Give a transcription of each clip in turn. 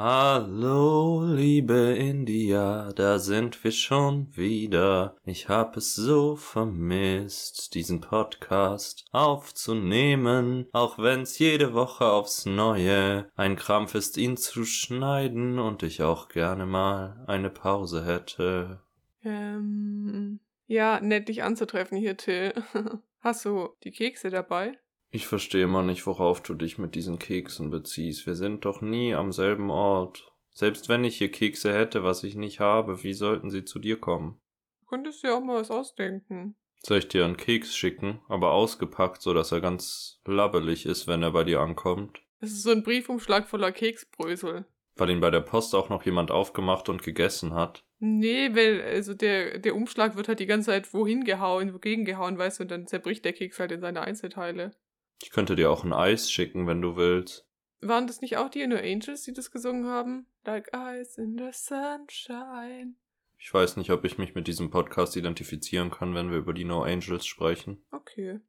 Hallo, liebe India, da sind wir schon wieder. Ich hab es so vermisst, diesen Podcast aufzunehmen, auch wenn's jede Woche aufs Neue ein Krampf ist, ihn zu schneiden und ich auch gerne mal eine Pause hätte. Ähm, ja, nett dich anzutreffen hier, Till. Hast du die Kekse dabei? Ich verstehe immer nicht, worauf du dich mit diesen Keksen beziehst. Wir sind doch nie am selben Ort. Selbst wenn ich hier Kekse hätte, was ich nicht habe, wie sollten sie zu dir kommen? Du könntest dir auch mal was ausdenken. Soll ich dir einen Keks schicken, aber ausgepackt, so dass er ganz labbelig ist, wenn er bei dir ankommt? Das ist so ein Briefumschlag voller Keksbrösel. Weil ihn bei der Post auch noch jemand aufgemacht und gegessen hat. Nee, weil also der, der Umschlag wird halt die ganze Zeit wohin gehauen, wogegen gehauen, weißt du, und dann zerbricht der Keks halt in seine Einzelteile. Ich könnte dir auch ein Eis schicken, wenn du willst. Waren das nicht auch die No Angels, die das gesungen haben? Like Ice in the Sunshine. Ich weiß nicht, ob ich mich mit diesem Podcast identifizieren kann, wenn wir über die No Angels sprechen. Okay.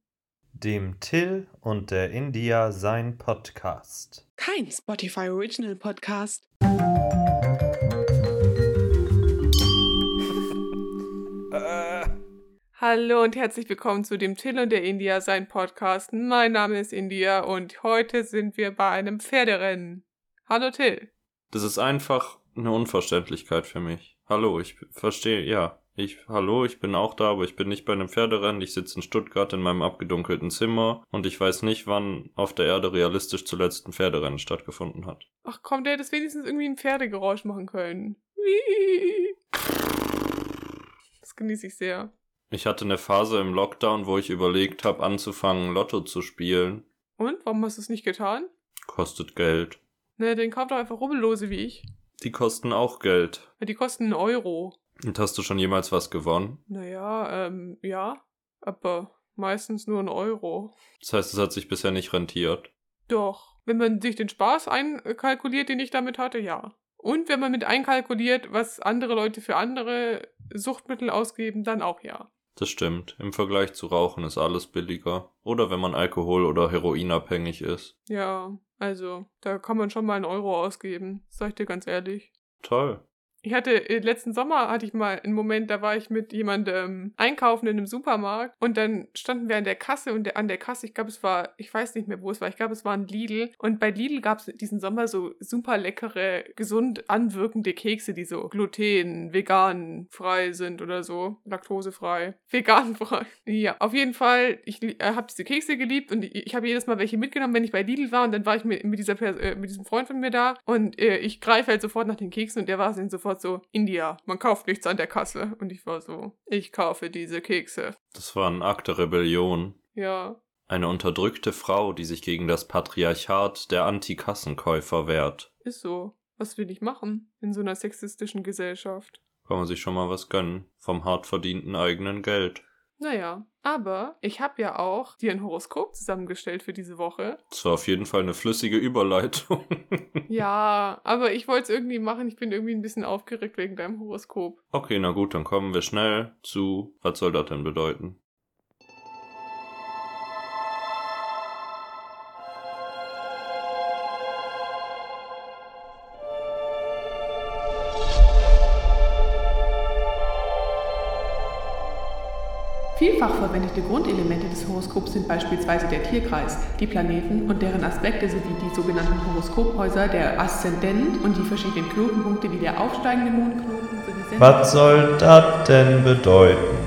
Dem Till und der India sein Podcast. Kein Spotify Original Podcast. Hallo und herzlich willkommen zu dem Till und der India sein Podcast. Mein Name ist India und heute sind wir bei einem Pferderennen. Hallo Till. Das ist einfach eine Unverständlichkeit für mich. Hallo, ich verstehe, ja. Ich, hallo, ich bin auch da, aber ich bin nicht bei einem Pferderennen. Ich sitze in Stuttgart in meinem abgedunkelten Zimmer und ich weiß nicht, wann auf der Erde realistisch zuletzt ein Pferderennen stattgefunden hat. Ach komm, der hätte wenigstens irgendwie ein Pferdegeräusch machen können. Das genieße ich sehr. Ich hatte eine Phase im Lockdown, wo ich überlegt habe, anzufangen, Lotto zu spielen. Und, warum hast du es nicht getan? Kostet Geld. Ne, den kauf doch einfach Rubbellose wie ich. Die kosten auch Geld. Ja, Die kosten einen Euro. Und hast du schon jemals was gewonnen? Naja, ähm, ja. Aber meistens nur einen Euro. Das heißt, es hat sich bisher nicht rentiert. Doch. Wenn man sich den Spaß einkalkuliert, den ich damit hatte, ja. Und wenn man mit einkalkuliert, was andere Leute für andere Suchtmittel ausgeben, dann auch ja. Das stimmt. Im Vergleich zu Rauchen ist alles billiger. Oder wenn man Alkohol- oder Heroinabhängig ist. Ja, also, da kann man schon mal einen Euro ausgeben, sag ich dir ganz ehrlich. Toll. Ich hatte, äh, letzten Sommer hatte ich mal einen Moment, da war ich mit jemandem einkaufen in einem Supermarkt und dann standen wir an der Kasse und der, an der Kasse, ich glaube, es war, ich weiß nicht mehr, wo es war, ich glaube, es war ein Lidl und bei Lidl gab es diesen Sommer so super leckere, gesund anwirkende Kekse, die so gluten, vegan frei sind oder so, laktosefrei, veganfrei. Ja, auf jeden Fall, ich äh, habe diese Kekse geliebt und ich, ich habe jedes Mal welche mitgenommen, wenn ich bei Lidl war und dann war ich mit, mit, dieser äh, mit diesem Freund von mir da und äh, ich greife halt sofort nach den Keksen und der war dann sofort so, India, man kauft nichts an der Kasse. Und ich war so, ich kaufe diese Kekse. Das war ein Akt der Rebellion. Ja, Eine unterdrückte Frau, die sich gegen das Patriarchat der Antikassenkäufer wehrt. ist so. Was will ich machen in so einer sexistischen Gesellschaft? Kann man sich schon mal was gönnen. Vom hart verdienten eigenen Geld. Naja, aber ich habe ja auch dir ein Horoskop zusammengestellt für diese Woche. Das war auf jeden Fall eine flüssige Überleitung. Ja, aber ich wollte es irgendwie machen. Ich bin irgendwie ein bisschen aufgeregt wegen deinem Horoskop. okay, na gut, dann kommen wir schnell zu. Was soll das denn bedeuten? Vielfach verwendete Grundelemente des Horoskops sind beispielsweise der Tierkreis, die Planeten und deren Aspekte sowie die sogenannten Horoskophäuser, der Aszendent und die verschiedenen Knotenpunkte wie der aufsteigende Mondknoten sowie Was soll das denn bedeuten?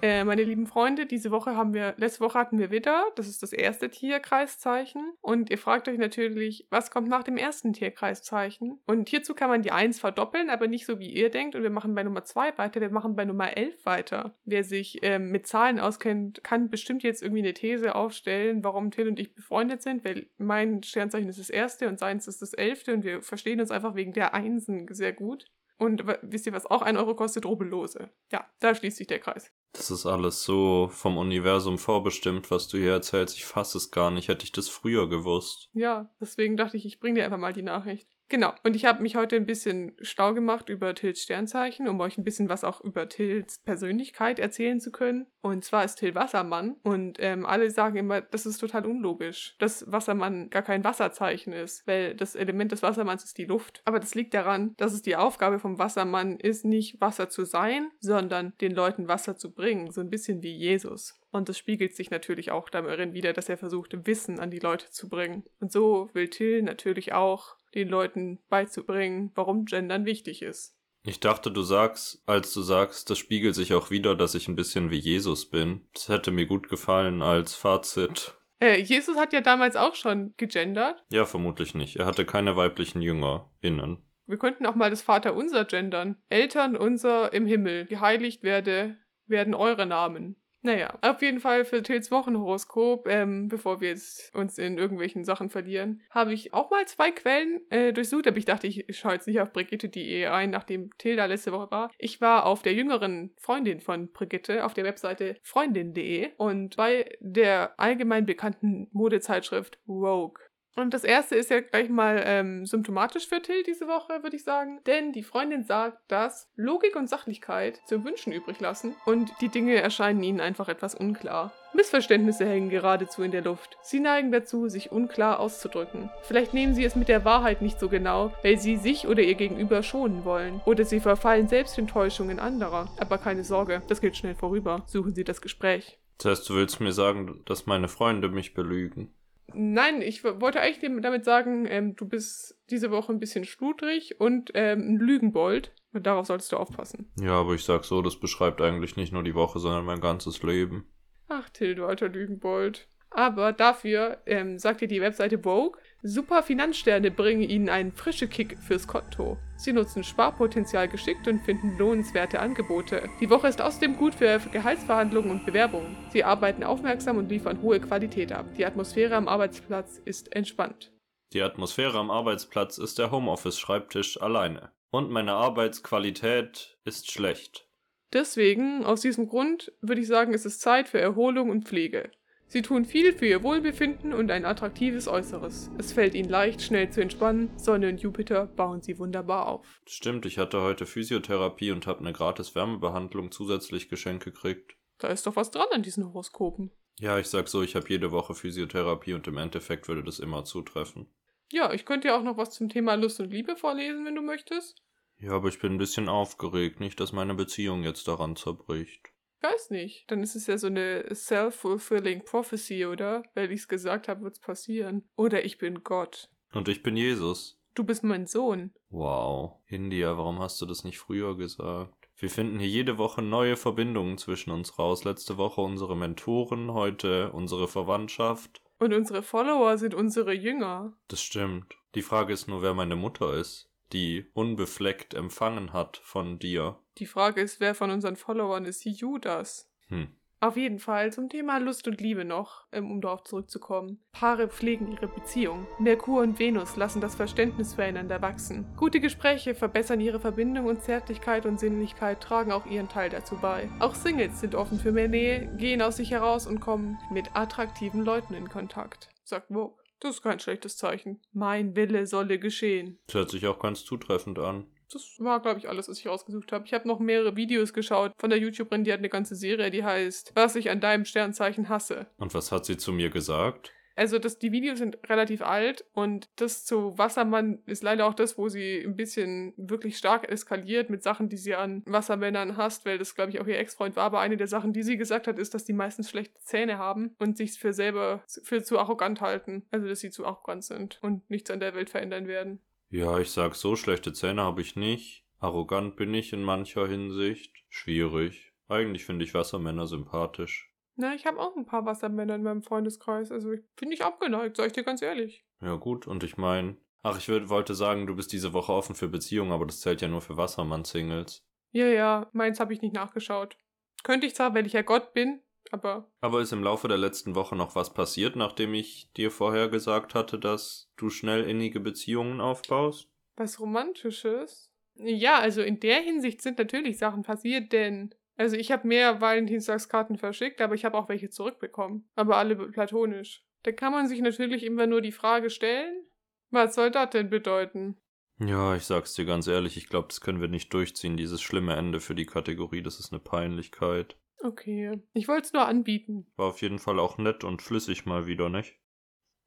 Äh, meine lieben Freunde, diese Woche haben wir, letzte Woche hatten wir Widder, das ist das erste Tierkreiszeichen. Und ihr fragt euch natürlich, was kommt nach dem ersten Tierkreiszeichen? Und hierzu kann man die 1 verdoppeln, aber nicht so wie ihr denkt. Und wir machen bei Nummer 2 weiter, wir machen bei Nummer 11 weiter. Wer sich ähm, mit Zahlen auskennt, kann bestimmt jetzt irgendwie eine These aufstellen, warum Till und ich befreundet sind, weil mein Sternzeichen ist das erste und seins ist das elfte und wir verstehen uns einfach wegen der Einsen sehr gut. Und wisst ihr, was auch ein Euro kostet? Rubbellose. Ja, da schließt sich der Kreis. Das ist alles so vom Universum vorbestimmt, was du hier erzählst. Ich fasse es gar nicht. Hätte ich das früher gewusst. Ja, deswegen dachte ich, ich bringe dir einfach mal die Nachricht. Genau, und ich habe mich heute ein bisschen schlau gemacht über Tills Sternzeichen, um euch ein bisschen was auch über Tills Persönlichkeit erzählen zu können. Und zwar ist Till Wassermann und ähm, alle sagen immer, das ist total unlogisch, dass Wassermann gar kein Wasserzeichen ist, weil das Element des Wassermanns ist die Luft. Aber das liegt daran, dass es die Aufgabe vom Wassermann ist, nicht Wasser zu sein, sondern den Leuten Wasser zu bringen, so ein bisschen wie Jesus. Und das spiegelt sich natürlich auch darin wieder, dass er versucht, Wissen an die Leute zu bringen. Und so will Till natürlich auch den Leuten beizubringen, warum Gendern wichtig ist. Ich dachte, du sagst, als du sagst, das spiegelt sich auch wieder, dass ich ein bisschen wie Jesus bin. Das hätte mir gut gefallen als Fazit. Äh, Jesus hat ja damals auch schon gegendert. Ja, vermutlich nicht. Er hatte keine weiblichen JüngerInnen. Wir könnten auch mal das Vaterunser gendern. Eltern unser im Himmel, geheiligt werde, werden eure Namen. Naja, auf jeden Fall für Tills Wochenhoroskop, ähm, bevor wir jetzt uns in irgendwelchen Sachen verlieren, habe ich auch mal zwei Quellen äh, durchsucht, aber ich dachte, ich schaue jetzt nicht auf Brigitte.de ein, nachdem Till da letzte Woche war. Ich war auf der jüngeren Freundin von Brigitte, auf der Webseite freundin.de und bei der allgemein bekannten Modezeitschrift Vogue. Und das erste ist ja gleich mal ähm, symptomatisch für Till diese Woche, würde ich sagen. Denn die Freundin sagt, dass Logik und Sachlichkeit zu wünschen übrig lassen und die Dinge erscheinen ihnen einfach etwas unklar. Missverständnisse hängen geradezu in der Luft. Sie neigen dazu, sich unklar auszudrücken. Vielleicht nehmen sie es mit der Wahrheit nicht so genau, weil sie sich oder ihr Gegenüber schonen wollen. Oder sie verfallen selbst in Täuschungen anderer. Aber keine Sorge, das geht schnell vorüber. Suchen Sie das Gespräch. Das heißt, du willst mir sagen, dass meine Freunde mich belügen? Nein, ich wollte eigentlich damit sagen, ähm, du bist diese Woche ein bisschen schludrig und ähm, ein Lügenbold. Und darauf solltest du aufpassen. Ja, aber ich sag so, das beschreibt eigentlich nicht nur die Woche, sondern mein ganzes Leben. Ach, Till, du alter Lügenbold. Aber dafür ähm, sagt dir die Webseite Vogue, super Finanzsterne bringen ihnen einen frischen Kick fürs Konto. Sie nutzen Sparpotenzial geschickt und finden lohnenswerte Angebote. Die Woche ist außerdem gut für Gehaltsverhandlungen und Bewerbungen. Sie arbeiten aufmerksam und liefern hohe Qualität ab. Die Atmosphäre am Arbeitsplatz ist entspannt. Die Atmosphäre am Arbeitsplatz ist der Homeoffice-Schreibtisch alleine. Und meine Arbeitsqualität ist schlecht. Deswegen, aus diesem Grund, würde ich sagen, ist es Zeit für Erholung und Pflege. Sie tun viel für ihr Wohlbefinden und ein attraktives Äußeres. Es fällt ihnen leicht, schnell zu entspannen. Sonne und Jupiter bauen sie wunderbar auf. Stimmt, ich hatte heute Physiotherapie und habe eine gratis Wärmebehandlung zusätzlich geschenkt gekriegt. Da ist doch was dran an diesen Horoskopen. Ja, ich sag so, ich habe jede Woche Physiotherapie und im Endeffekt würde das immer zutreffen. Ja, ich könnte ja auch noch was zum Thema Lust und Liebe vorlesen, wenn du möchtest. Ja, aber ich bin ein bisschen aufgeregt, nicht, dass meine Beziehung jetzt daran zerbricht. Weiß nicht. Dann ist es ja so eine self-fulfilling prophecy, oder? Weil ich es gesagt habe, wird es passieren. Oder ich bin Gott. Und ich bin Jesus. Du bist mein Sohn. Wow. Hindia, warum hast du das nicht früher gesagt? Wir finden hier jede Woche neue Verbindungen zwischen uns raus. Letzte Woche unsere Mentoren, heute unsere Verwandtschaft. Und unsere Follower sind unsere Jünger. Das stimmt. Die Frage ist nur, wer meine Mutter ist die unbefleckt empfangen hat von dir. Die Frage ist, wer von unseren Followern ist Judas? Hm. Auf jeden Fall zum Thema Lust und Liebe noch, ähm, um darauf zurückzukommen. Paare pflegen ihre Beziehung. Merkur und Venus lassen das Verständnis füreinander wachsen. Gute Gespräche verbessern ihre Verbindung und Zärtlichkeit und Sinnlichkeit tragen auch ihren Teil dazu bei. Auch Singles sind offen für mehr Nähe, gehen aus sich heraus und kommen mit attraktiven Leuten in Kontakt. Sagt Vogue. Das ist kein schlechtes Zeichen. Mein Wille solle geschehen. Das hört sich auch ganz zutreffend an. Das war, glaube ich, alles, was ich rausgesucht habe. Ich habe noch mehrere Videos geschaut von der YouTuberin, die hat eine ganze Serie, die heißt Was ich an deinem Sternzeichen hasse. Und was hat sie zu mir gesagt? Also das, die Videos sind relativ alt und das zu Wassermann ist leider auch das, wo sie ein bisschen wirklich stark eskaliert mit Sachen, die sie an Wassermännern hasst, weil das, glaube ich, auch ihr Ex-Freund war. Aber eine der Sachen, die sie gesagt hat, ist, dass die meistens schlechte Zähne haben und sich für selber für zu arrogant halten. Also dass sie zu arrogant sind und nichts an der Welt verändern werden. Ja, ich sag so, schlechte Zähne habe ich nicht. Arrogant bin ich in mancher Hinsicht. Schwierig. Eigentlich finde ich Wassermänner sympathisch. Na, ich habe auch ein paar Wassermänner in meinem Freundeskreis. Also ich bin nicht abgeneigt, sag ich dir ganz ehrlich. Ja, gut. Und ich meine, ach, ich würd, wollte sagen, du bist diese Woche offen für Beziehungen, aber das zählt ja nur für Wassermann-Singles. Ja, ja, meins habe ich nicht nachgeschaut. Könnte ich zwar, weil ich ja Gott bin, aber. Aber ist im Laufe der letzten Woche noch was passiert, nachdem ich dir vorher gesagt hatte, dass du schnell innige Beziehungen aufbaust? Was Romantisches? Ja, also in der Hinsicht sind natürlich Sachen passiert, denn Also ich habe mehr Valentinstagskarten verschickt, aber ich habe auch welche zurückbekommen. Aber alle platonisch. Da kann man sich natürlich immer nur die Frage stellen, was soll das denn bedeuten? Ja, ich sag's dir ganz ehrlich, ich glaube, das können wir nicht durchziehen, dieses schlimme Ende für die Kategorie, das ist eine Peinlichkeit. Okay. Ich wollte es nur anbieten. War auf jeden Fall auch nett und flüssig mal wieder, nicht?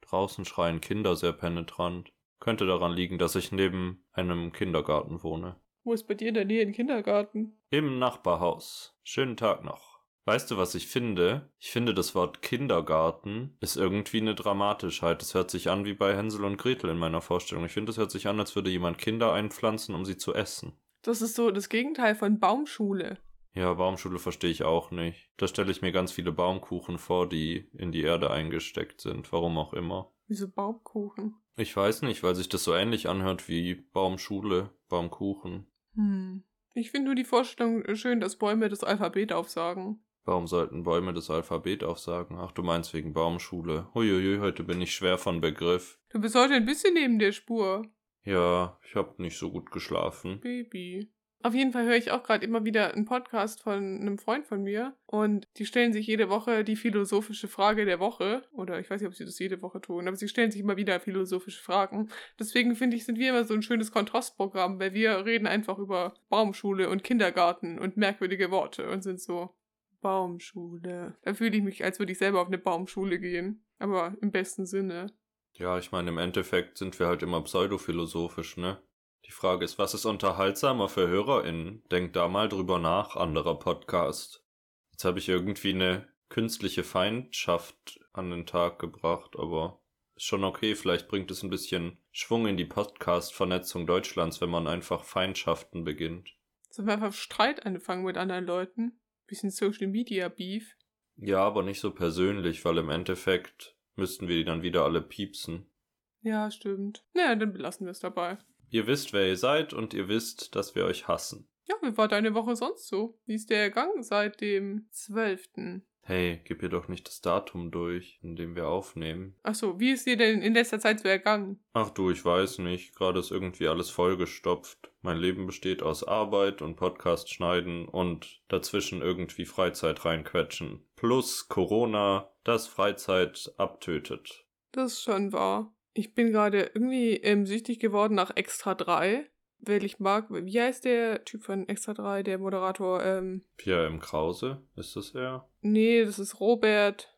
Draußen schreien Kinder sehr penetrant. Könnte daran liegen, dass ich neben einem Kindergarten wohne. Wo ist bei dir in der Nähe ein Kindergarten? Im Nachbarhaus. Schönen Tag noch. Weißt du, was ich finde? Ich finde, das Wort Kindergarten ist irgendwie eine Dramatischheit. Es hört sich an wie bei Hänsel und Gretel in meiner Vorstellung. Ich finde, es hört sich an, als würde jemand Kinder einpflanzen, um sie zu essen. Das ist so das Gegenteil von Baumschule. Ja, Baumschule verstehe ich auch nicht. Da stelle ich mir ganz viele Baumkuchen vor, die in die Erde eingesteckt sind. Warum auch immer. Wieso Baumkuchen? Ich weiß nicht, weil sich das so ähnlich anhört wie Baumschule, Baumkuchen. Hm. Ich finde nur die Vorstellung schön, dass Bäume das Alphabet aufsagen. Warum sollten Bäume das Alphabet aufsagen? Ach, du meinst wegen Baumschule. Huiuiui, heute bin ich schwer von Begriff. Du bist heute ein bisschen neben der Spur. Ja, ich hab nicht so gut geschlafen. Baby. Auf jeden Fall höre ich auch gerade immer wieder einen Podcast von einem Freund von mir und die stellen sich jede Woche die philosophische Frage der Woche. Oder ich weiß nicht, ob sie das jede Woche tun, aber sie stellen sich immer wieder philosophische Fragen. Deswegen finde ich, sind wir immer so ein schönes Kontrastprogramm, weil wir reden einfach über Baumschule und Kindergarten und merkwürdige Worte und sind so Baumschule. Da fühle ich mich, als würde ich selber auf eine Baumschule gehen. Aber im besten Sinne. Ja, ich meine, im Endeffekt sind wir halt immer pseudophilosophisch, ne? Die Frage ist, was ist unterhaltsamer für HörerInnen? Denkt da mal drüber nach, anderer Podcast. Jetzt habe ich irgendwie eine künstliche Feindschaft an den Tag gebracht, aber ist schon okay. Vielleicht bringt es ein bisschen Schwung in die Podcast-Vernetzung Deutschlands, wenn man einfach Feindschaften beginnt. Sollen wir einfach Streit anfangen mit anderen Leuten? Bisschen Social Media Beef. Ja, aber nicht so persönlich, weil im Endeffekt müssten wir die dann wieder alle piepsen. Ja, stimmt. Naja, dann belassen wir es dabei. Ihr wisst, wer ihr seid und ihr wisst, dass wir euch hassen. Ja, wie war deine Woche sonst so? Wie ist der Gang seit dem 12.? Hey, gib ihr doch nicht das Datum durch, in dem wir aufnehmen. Achso, wie ist dir denn in letzter Zeit so ergangen? Ach du, ich weiß nicht. Gerade ist irgendwie alles vollgestopft. Mein Leben besteht aus Arbeit und Podcast schneiden und dazwischen irgendwie Freizeit reinquetschen. Plus Corona, das Freizeit abtötet. Das ist schon wahr. Ich bin gerade irgendwie ähm, süchtig geworden nach Extra 3, weil ich mag, wie heißt der Typ von Extra 3, der Moderator? Ähm, Pierre M. Krause, ist das er? nee, das ist Robert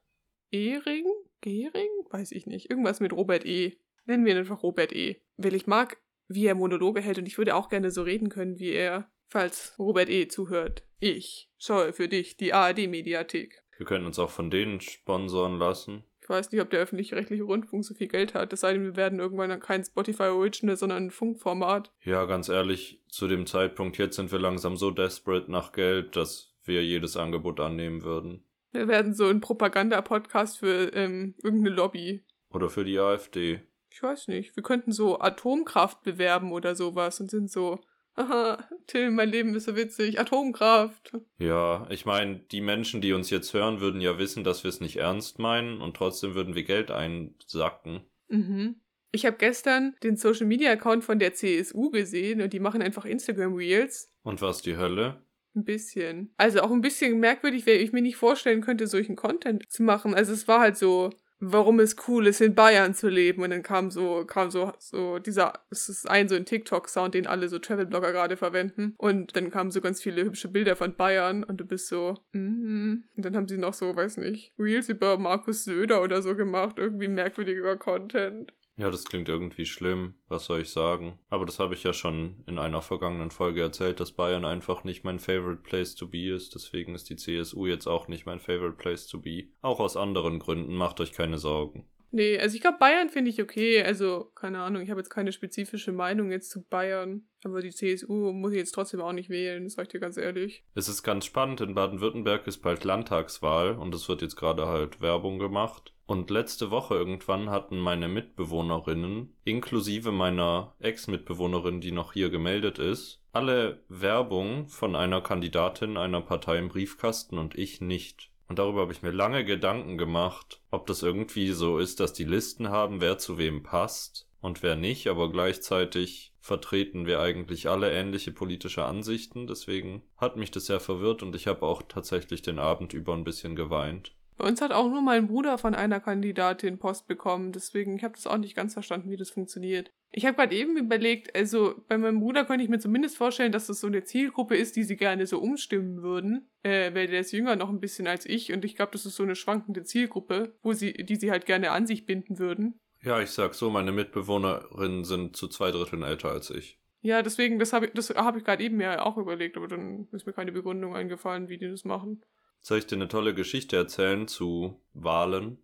Ehring? Gehring? Weiß ich nicht. Irgendwas mit Robert E. Nennen wir ihn einfach Robert E. Weil ich mag, wie er Monologe hält und ich würde auch gerne so reden können wie er, falls Robert E. zuhört. Ich schaue für dich die ARD-Mediathek. Wir können uns auch von denen sponsoren lassen. Weiß nicht, ob der öffentlich-rechtliche Rundfunk so viel Geld hat. Es sei denn, wir werden irgendwann kein Spotify Original, sondern ein Funkformat. Ja, ganz ehrlich, zu dem Zeitpunkt jetzt sind wir langsam so desperate nach Geld, dass wir jedes Angebot annehmen würden. Wir werden so ein Propaganda-Podcast für ähm, irgendeine Lobby. Oder für die AfD. Ich weiß nicht. Wir könnten so Atomkraft bewerben oder sowas und sind so, haha, Till, mein Leben ist so witzig. Atomkraft. Ja, ich meine, die Menschen, die uns jetzt hören, würden ja wissen, dass wir es nicht ernst meinen und trotzdem würden wir Geld einsacken. Mhm. Ich habe gestern den Social Media Account von der CSU gesehen und die machen einfach Instagram Reels. Und was die Hölle? Ein bisschen. Also auch ein bisschen merkwürdig, weil ich mir nicht vorstellen könnte, solchen Content zu machen. Also es war halt so, warum es cool ist, in Bayern zu leben. Und dann kam so, kam so, so dieser, es ist ein so ein TikTok-Sound, den alle so Travel-Blogger gerade verwenden. Und dann kamen so ganz viele hübsche Bilder von Bayern und du bist so, mhm. Und dann haben sie noch so, weiß nicht, Reels über Markus Söder oder so gemacht. Irgendwie merkwürdiger Content. Ja, das klingt irgendwie schlimm. Was soll ich sagen? Aber das habe ich ja schon in einer vergangenen Folge erzählt, dass Bayern einfach nicht mein favorite place to be ist. Deswegen ist die CSU jetzt auch nicht mein favorite place to be. Auch aus anderen Gründen. Macht euch keine Sorgen. Nee, also ich glaube, Bayern finde ich okay. Also, keine Ahnung, ich habe jetzt keine spezifische Meinung jetzt zu Bayern. Aber die CSU muss ich jetzt trotzdem auch nicht wählen, sag ich dir ganz ehrlich. Es ist ganz spannend. In Baden-Württemberg ist bald Landtagswahl und es wird jetzt gerade halt Werbung gemacht. Und letzte Woche irgendwann hatten meine Mitbewohnerinnen, inklusive meiner Ex-Mitbewohnerin, die noch hier gemeldet ist, alle Werbung von einer Kandidatin einer Partei im Briefkasten und ich nicht. Und darüber habe ich mir lange Gedanken gemacht, ob das irgendwie so ist, dass die Listen haben, wer zu wem passt. und wer nicht, aber gleichzeitig vertreten wir eigentlich alle ähnliche politische Ansichten. Deswegen hat mich das sehr verwirrt und ich habe auch tatsächlich den Abend über ein bisschen geweint. Bei uns hat auch nur mein Bruder von einer Kandidatin Post bekommen, deswegen ich habe das auch nicht ganz verstanden, wie das funktioniert. Ich habe gerade eben überlegt, also bei meinem Bruder könnte ich mir zumindest vorstellen, dass das so eine Zielgruppe ist, die sie gerne so umstimmen würden, äh, weil der ist jünger noch ein bisschen als ich und ich glaube, das ist so eine schwankende Zielgruppe, wo sie, die sie halt gerne an sich binden würden. Ja, ich sag so, meine Mitbewohnerinnen sind zu zwei Dritteln älter als ich. Ja, deswegen, das habe ich, das hab ich gerade eben mir auch überlegt, aber dann ist mir keine Begründung eingefallen, wie die das machen. Soll ich dir eine tolle Geschichte erzählen zu Wahlen?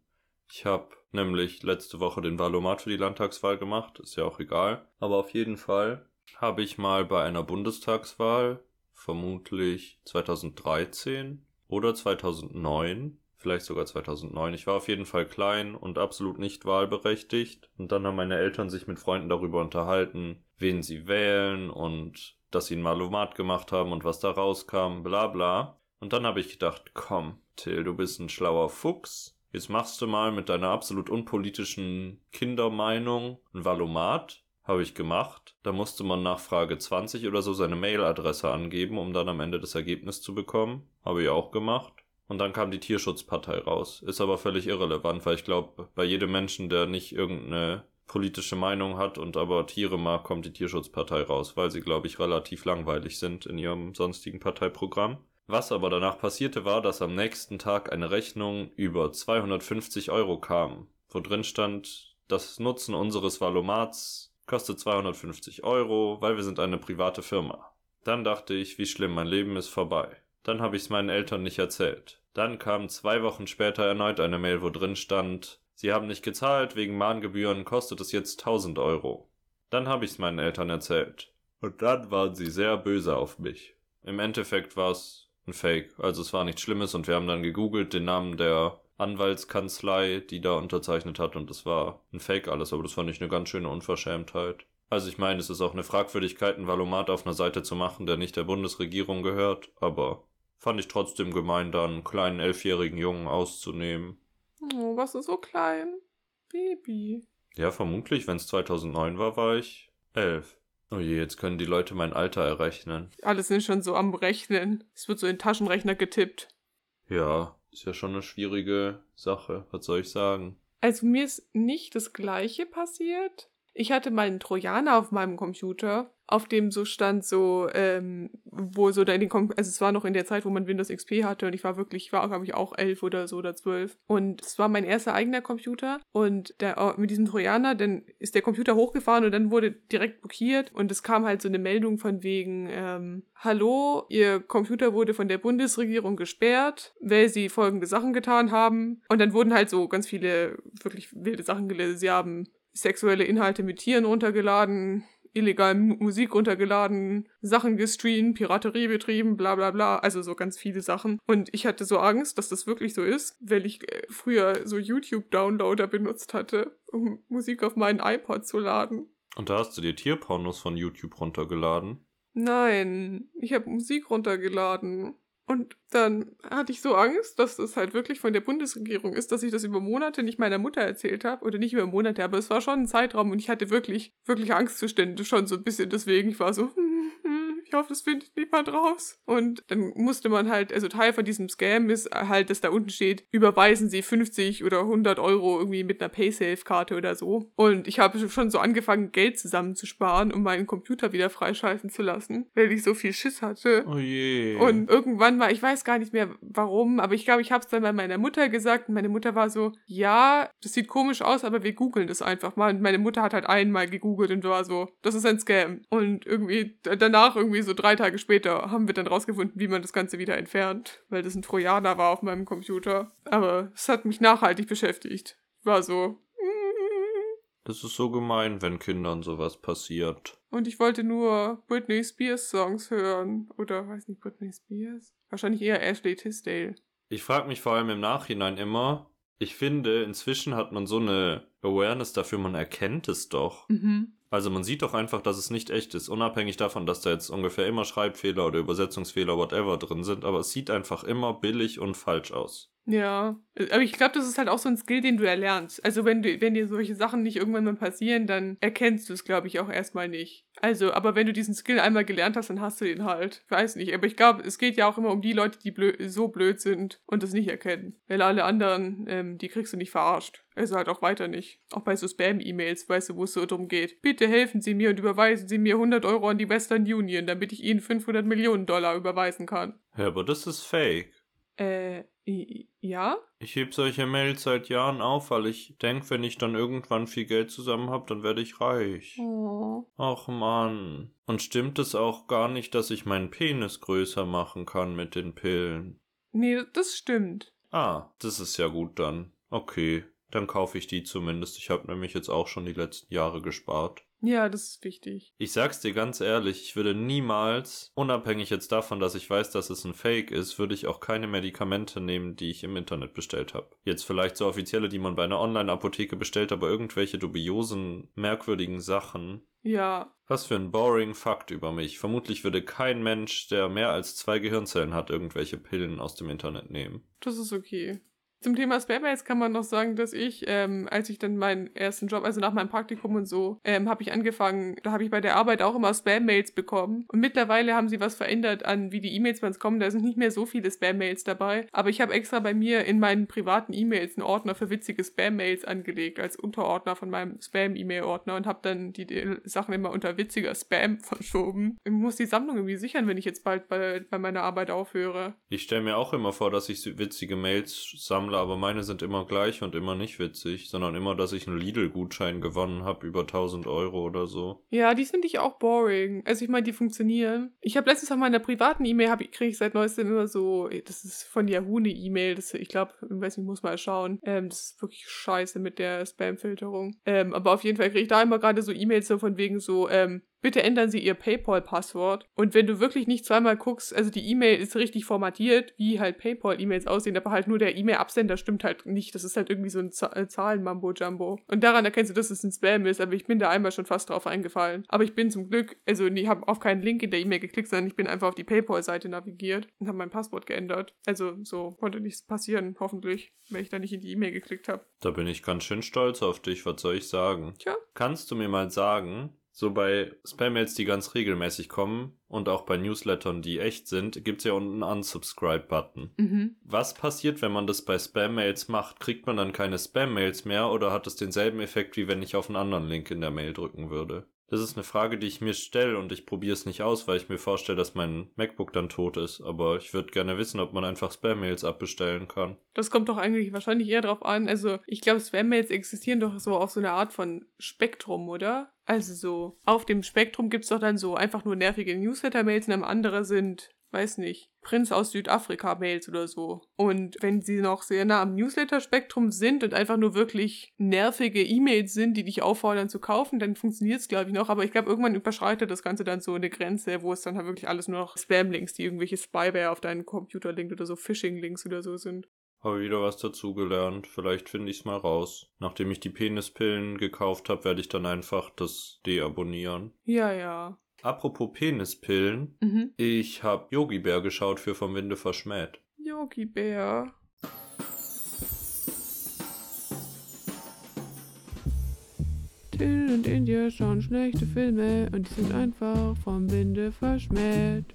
Ich habe nämlich letzte Woche den Wahlomat für die Landtagswahl gemacht, ist ja auch egal. Aber auf jeden Fall habe ich mal bei einer Bundestagswahl, vermutlich 2013 oder 2009, vielleicht sogar 2009. Ich war auf jeden Fall klein und absolut nicht wahlberechtigt. Und dann haben meine Eltern sich mit Freunden darüber unterhalten, wen sie wählen und dass sie ein Malomat gemacht haben und was da rauskam, bla bla. Und dann habe ich gedacht, komm, Till, du bist ein schlauer Fuchs. Jetzt machst du mal mit deiner absolut unpolitischen Kindermeinung ein Valomat. Habe ich gemacht. Da musste man nach Frage 20 oder so seine Mailadresse angeben, um dann am Ende das Ergebnis zu bekommen. Habe ich auch gemacht. Und dann kam die Tierschutzpartei raus. Ist aber völlig irrelevant, weil ich glaube, bei jedem Menschen, der nicht irgendeine politische Meinung hat und aber Tiere mag, kommt die Tierschutzpartei raus, weil sie, glaube ich, relativ langweilig sind in ihrem sonstigen Parteiprogramm. Was aber danach passierte, war, dass am nächsten Tag eine Rechnung über 250 Euro kam, wo drin stand, das Nutzen unseres Valomats kostet 250 Euro, weil wir sind eine private Firma. Dann dachte ich, wie schlimm, mein Leben ist vorbei. Dann habe ich es meinen Eltern nicht erzählt. Dann kam zwei Wochen später erneut eine Mail, wo drin stand, Sie haben nicht gezahlt, wegen Mahngebühren kostet es jetzt 1000 Euro. Dann habe ich es meinen Eltern erzählt. Und dann waren sie sehr böse auf mich. Im Endeffekt war es ein Fake. Also es war nichts Schlimmes und wir haben dann gegoogelt den Namen der Anwaltskanzlei, die da unterzeichnet hat und es war ein Fake alles, aber das fand ich eine ganz schöne Unverschämtheit. Also ich meine, es ist auch eine Fragwürdigkeit, ein Valomat auf einer Seite zu machen, der nicht der Bundesregierung gehört, aber fand ich trotzdem gemein, da einen kleinen elfjährigen Jungen auszunehmen. Oh, was ist so klein? Baby. Ja, vermutlich, wenn es 2009 war, war ich elf. Oh je, jetzt können die Leute mein Alter errechnen. Alle sind schon so am Rechnen. Es wird so in den Taschenrechner getippt. Ja, ist ja schon eine schwierige Sache. Was soll ich sagen? Also mir ist nicht das gleiche passiert. Ich hatte meinen Trojaner auf meinem Computer auf dem so stand so, ähm, wo so da in den, Kom also es war noch in der Zeit, wo man Windows XP hatte und ich war wirklich, ich war glaube ich auch elf oder so oder zwölf und es war mein erster eigener Computer und der, oh, mit diesem Trojaner, dann ist der Computer hochgefahren und dann wurde direkt blockiert und es kam halt so eine Meldung von wegen, ähm, hallo, ihr Computer wurde von der Bundesregierung gesperrt, weil sie folgende Sachen getan haben und dann wurden halt so ganz viele wirklich wilde Sachen gelesen. Sie haben sexuelle Inhalte mit Tieren runtergeladen, illegal Musik runtergeladen, Sachen gestreamt, Piraterie betrieben, bla bla bla, also so ganz viele Sachen. Und ich hatte so Angst, dass das wirklich so ist, weil ich äh, früher so YouTube-Downloader benutzt hatte, um Musik auf meinen iPod zu laden. Und da hast du dir Tierpornos von YouTube runtergeladen? Nein, ich habe Musik runtergeladen. Und dann hatte ich so Angst, dass das halt wirklich von der Bundesregierung ist, dass ich das über Monate nicht meiner Mutter erzählt habe. Oder nicht über Monate, aber es war schon ein Zeitraum und ich hatte wirklich, wirklich Angstzustände schon so ein bisschen. Deswegen, ich war so, hm, ich hoffe, das findet niemand raus. Und dann musste man halt, also Teil von diesem Scam ist halt, dass da unten steht, überweisen Sie 50 oder 100 Euro irgendwie mit einer Paysafe-Karte oder so. Und ich habe schon so angefangen, Geld zusammenzusparen, um meinen Computer wieder freischalten zu lassen, weil ich so viel Schiss hatte. Oh je. Und irgendwann mal, ich weiß gar nicht mehr warum, aber ich glaube, ich habe es dann bei meiner Mutter gesagt und meine Mutter war so, ja, das sieht komisch aus, aber wir googeln das einfach mal. Und meine Mutter hat halt einmal gegoogelt und war so, das ist ein Scam. Und irgendwie danach irgendwie so drei Tage später haben wir dann rausgefunden, wie man das Ganze wieder entfernt, weil das ein Trojaner war auf meinem Computer. Aber es hat mich nachhaltig beschäftigt. War so. Das ist so gemein, wenn Kindern sowas passiert. Und ich wollte nur Britney Spears Songs hören. Oder weiß nicht, Britney Spears? Wahrscheinlich eher Ashley Tisdale. Ich frage mich vor allem im Nachhinein immer, ich finde, inzwischen hat man so eine Awareness dafür, man erkennt es doch. Mhm. Also man sieht doch einfach, dass es nicht echt ist, unabhängig davon, dass da jetzt ungefähr immer Schreibfehler oder Übersetzungsfehler, whatever drin sind, aber es sieht einfach immer billig und falsch aus. Ja, aber ich glaube, das ist halt auch so ein Skill, den du erlernst. Also wenn du, wenn dir solche Sachen nicht irgendwann mal passieren, dann erkennst du es, glaube ich, auch erstmal nicht. Also, aber wenn du diesen Skill einmal gelernt hast, dann hast du den halt. Weiß nicht, aber ich glaube, es geht ja auch immer um die Leute, die blöd, so blöd sind und das nicht erkennen. Weil alle anderen, ähm, die kriegst du nicht verarscht. Also halt auch weiter nicht. Auch bei so Spam-E-Mails, weißt du, wo es so darum geht. Bitte helfen Sie mir und überweisen Sie mir 100 Euro an die Western Union, damit ich Ihnen 500 Millionen Dollar überweisen kann. Ja, aber das ist fake. Äh, ja? Ich heb solche Mails seit Jahren auf, weil ich denke, wenn ich dann irgendwann viel Geld zusammen habe, dann werde ich reich. Oh. Ach Mann. Und stimmt es auch gar nicht, dass ich meinen Penis größer machen kann mit den Pillen? Nee, das stimmt. Ah, das ist ja gut dann. Okay, dann kaufe ich die zumindest. Ich habe nämlich jetzt auch schon die letzten Jahre gespart. Ja, das ist wichtig. Ich sag's dir ganz ehrlich, ich würde niemals, unabhängig jetzt davon, dass ich weiß, dass es ein Fake ist, würde ich auch keine Medikamente nehmen, die ich im Internet bestellt habe. Jetzt vielleicht so offizielle, die man bei einer Online-Apotheke bestellt, aber irgendwelche dubiosen, merkwürdigen Sachen. Ja. Was für ein boring Fakt über mich. Vermutlich würde kein Mensch, der mehr als zwei Gehirnzellen hat, irgendwelche Pillen aus dem Internet nehmen. Das ist okay. Zum Thema Spam-Mails kann man noch sagen, dass ich, ähm, als ich dann meinen ersten Job, also nach meinem Praktikum und so, ähm, habe ich angefangen, da habe ich bei der Arbeit auch immer Spam-Mails bekommen. Und mittlerweile haben sie was verändert an, wie die E-Mails bei uns kommen. Da sind nicht mehr so viele Spam-Mails dabei. Aber ich habe extra bei mir in meinen privaten E-Mails einen Ordner für witzige Spam-Mails angelegt, als Unterordner von meinem Spam-E-Mail-Ordner und habe dann die, die, Sachen immer unter witziger Spam verschoben. Ich muss die Sammlung irgendwie sichern, wenn ich jetzt bald bei, bei meiner Arbeit aufhöre. Ich stelle mir auch immer vor, dass ich witzige Mails sammle, aber meine sind immer gleich und immer nicht witzig, sondern immer, dass ich einen Lidl-Gutschein gewonnen habe über 1000 Euro oder so. Ja, die finde ich auch boring. Also ich meine, die funktionieren. Ich habe letztens auf meiner privaten E-Mail, kriege ich seit neuestem immer so, das ist von Yahoo eine E-Mail, ich glaube, ich weiß nicht, muss mal schauen. Ähm, das ist wirklich scheiße mit der Spam-Filterung. Ähm, aber auf jeden Fall kriege ich da immer gerade so E-Mails so von wegen so, ähm, bitte ändern Sie Ihr PayPal-Passwort. Und wenn du wirklich nicht zweimal guckst, also die E-Mail ist richtig formatiert, wie halt PayPal-E-Mails aussehen, aber halt nur der E-Mail-Absender stimmt halt nicht. Das ist halt irgendwie so ein äh, Zahlen-Mambo-Jumbo. Und daran erkennst du, dass es ein Spam ist, aber ich bin da einmal schon fast drauf eingefallen. Aber ich bin zum Glück, also ich habe auf keinen Link in der E-Mail geklickt, sondern ich bin einfach auf die PayPal-Seite navigiert und habe mein Passwort geändert. Also so konnte nichts passieren, hoffentlich, wenn ich da nicht in die E-Mail geklickt habe. Da bin ich ganz schön stolz auf dich, was soll ich sagen? Tja. Kannst du mir mal sagen, so bei Spam-Mails, die ganz regelmäßig kommen und auch bei Newslettern, die echt sind, gibt es ja unten einen Unsubscribe-Button. Mhm. Was passiert, wenn man das bei Spam-Mails macht? Kriegt man dann keine Spam-Mails mehr oder hat es denselben Effekt, wie wenn ich auf einen anderen Link in der Mail drücken würde? Das ist eine Frage, die ich mir stelle und ich probiere es nicht aus, weil ich mir vorstelle, dass mein MacBook dann tot ist. Aber ich würde gerne wissen, ob man einfach Spam-Mails abbestellen kann. Das kommt doch eigentlich wahrscheinlich eher drauf an. Also ich glaube, Spam-Mails existieren doch so auf so eine Art von Spektrum, oder? Also so, auf dem Spektrum gibt es doch dann so einfach nur nervige Newsletter-Mails und am anderen sind weiß nicht, Prinz aus Südafrika Mails oder so. Und wenn sie noch sehr nah am Newsletter-Spektrum sind und einfach nur wirklich nervige E-Mails sind, die dich auffordern zu kaufen, dann funktioniert es, glaube ich, noch. Aber ich glaube, irgendwann überschreitet das Ganze dann so eine Grenze, wo es dann halt wirklich alles nur noch Spam-Links, die irgendwelche Spyware auf deinen Computer linkt oder so Phishing-Links oder so sind. Habe wieder was dazugelernt. Vielleicht finde ich es mal raus. Nachdem ich die Penispillen gekauft habe, werde ich dann einfach das deabonnieren. Ja, ja. Apropos Penispillen, Mhm. ich habe Yogi Bär geschaut für Vom Winde verschmäht. Yogi Bär. Till und India schauen schlechte Filme und die sind einfach vom Winde verschmäht.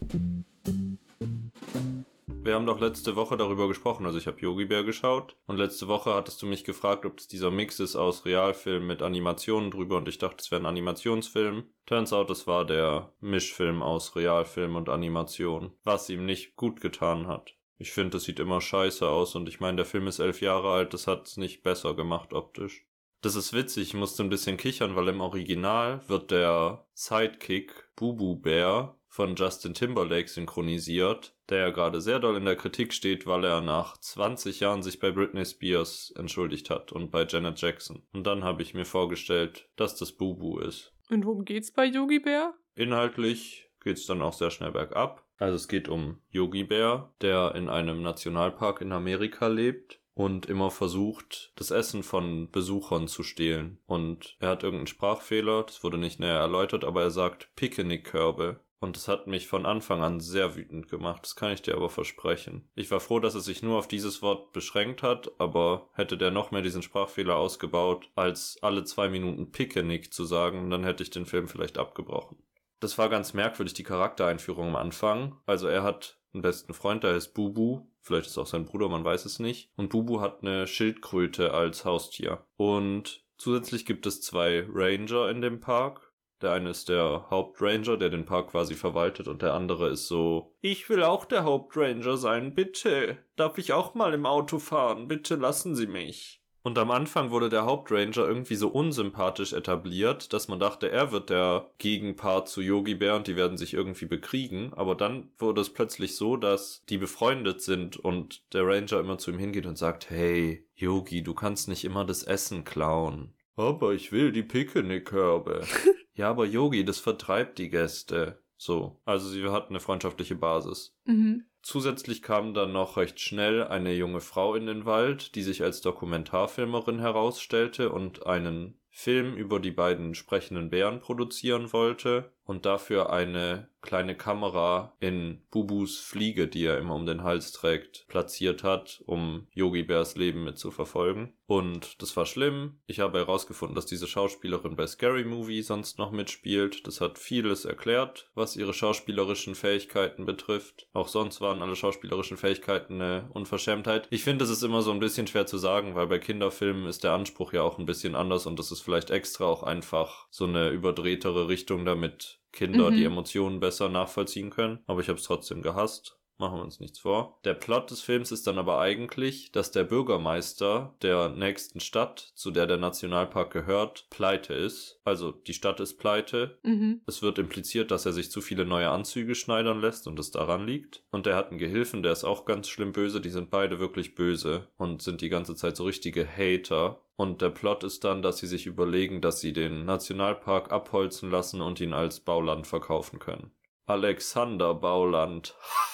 Wir haben doch letzte Woche darüber gesprochen, also ich habe Yogi Bär geschaut und letzte Woche hattest du mich gefragt, ob es dieser Mix ist aus Realfilm mit Animationen drüber und ich dachte, es wäre ein Animationsfilm. Turns out, es war der Mischfilm aus Realfilm und Animation, was ihm nicht gut getan hat. Ich finde, das sieht immer scheiße aus und ich meine, der Film ist elf Jahre alt, das hat es nicht besser gemacht optisch. Das ist witzig, ich musste ein bisschen kichern, weil im Original wird der Sidekick Bubu Bär von Justin Timberlake synchronisiert, der ja gerade sehr doll in der Kritik steht, weil er nach 20 Jahren sich bei Britney Spears entschuldigt hat und bei Janet Jackson. Und dann habe ich mir vorgestellt, dass das Bubu ist. Und worum geht's bei Yogi Bär? Inhaltlich geht's dann auch sehr schnell bergab. Also es geht um Yogi Bär, der in einem Nationalpark in Amerika lebt und immer versucht, das Essen von Besuchern zu stehlen. Und er hat irgendeinen Sprachfehler, das wurde nicht näher erläutert, aber er sagt Picknickkörbe. Und das hat mich von Anfang an sehr wütend gemacht, das kann ich dir aber versprechen. Ich war froh, dass es sich nur auf dieses Wort beschränkt hat, aber hätte der noch mehr diesen Sprachfehler ausgebaut, als alle zwei Minuten Pickenick zu sagen, dann hätte ich den Film vielleicht abgebrochen. Das war ganz merkwürdig, die Charaktereinführung am Anfang. Also er hat einen besten Freund, der heißt Bubu. Vielleicht ist auch sein Bruder, man weiß es nicht. Und Bubu hat eine Schildkröte als Haustier. Und zusätzlich gibt es zwei Ranger in dem Park. Der eine ist der Hauptranger, der den Park quasi verwaltet, und der andere ist so, ich will auch der Hauptranger sein, bitte. Darf ich auch mal im Auto fahren? Bitte lassen Sie mich. Und am Anfang wurde der Hauptranger irgendwie so unsympathisch etabliert, dass man dachte, er wird der Gegenpart zu Yogi Bär und die werden sich irgendwie bekriegen. Aber dann wurde es plötzlich so, dass die befreundet sind und der Ranger immer zu ihm hingeht und sagt, hey, Yogi, du kannst nicht immer das Essen klauen. Aber ich will die Picknickkörbe. ja, aber Yogi, das vertreibt die Gäste. So. Also sie hatten eine freundschaftliche Basis. Mhm. Zusätzlich kam dann noch recht schnell eine junge Frau in den Wald, die sich als Dokumentarfilmerin herausstellte und einen Film über die beiden sprechenden Bären produzieren wollte und dafür eine kleine Kamera in Bubus Fliege, die er immer um den Hals trägt, platziert hat, um Yogi Bärs Leben mit zu verfolgen. Und das war schlimm. Ich habe herausgefunden, dass diese Schauspielerin bei Scary Movie sonst noch mitspielt. Das hat vieles erklärt, was ihre schauspielerischen Fähigkeiten betrifft. Auch sonst waren alle schauspielerischen Fähigkeiten eine Unverschämtheit. Ich finde, es ist immer so ein bisschen schwer zu sagen, weil bei Kinderfilmen ist der Anspruch ja auch ein bisschen anders und das ist vielleicht extra auch einfach so eine überdrehtere Richtung, damit Kinder Mhm. die Emotionen besser nachvollziehen können. Aber ich habe es trotzdem gehasst. Machen wir uns nichts vor. Der Plot des Films ist dann aber eigentlich, dass der Bürgermeister der nächsten Stadt, zu der der Nationalpark gehört, pleite ist. Also die Stadt ist pleite. Mhm. Es wird impliziert, dass er sich zu viele neue Anzüge schneidern lässt und es daran liegt. Und er hat einen Gehilfen, der ist auch ganz schlimm böse. Die sind beide wirklich böse und sind die ganze Zeit so richtige Hater. Und der Plot ist dann, dass sie sich überlegen, dass sie den Nationalpark abholzen lassen und ihn als Bauland verkaufen können. Alexander Bauland.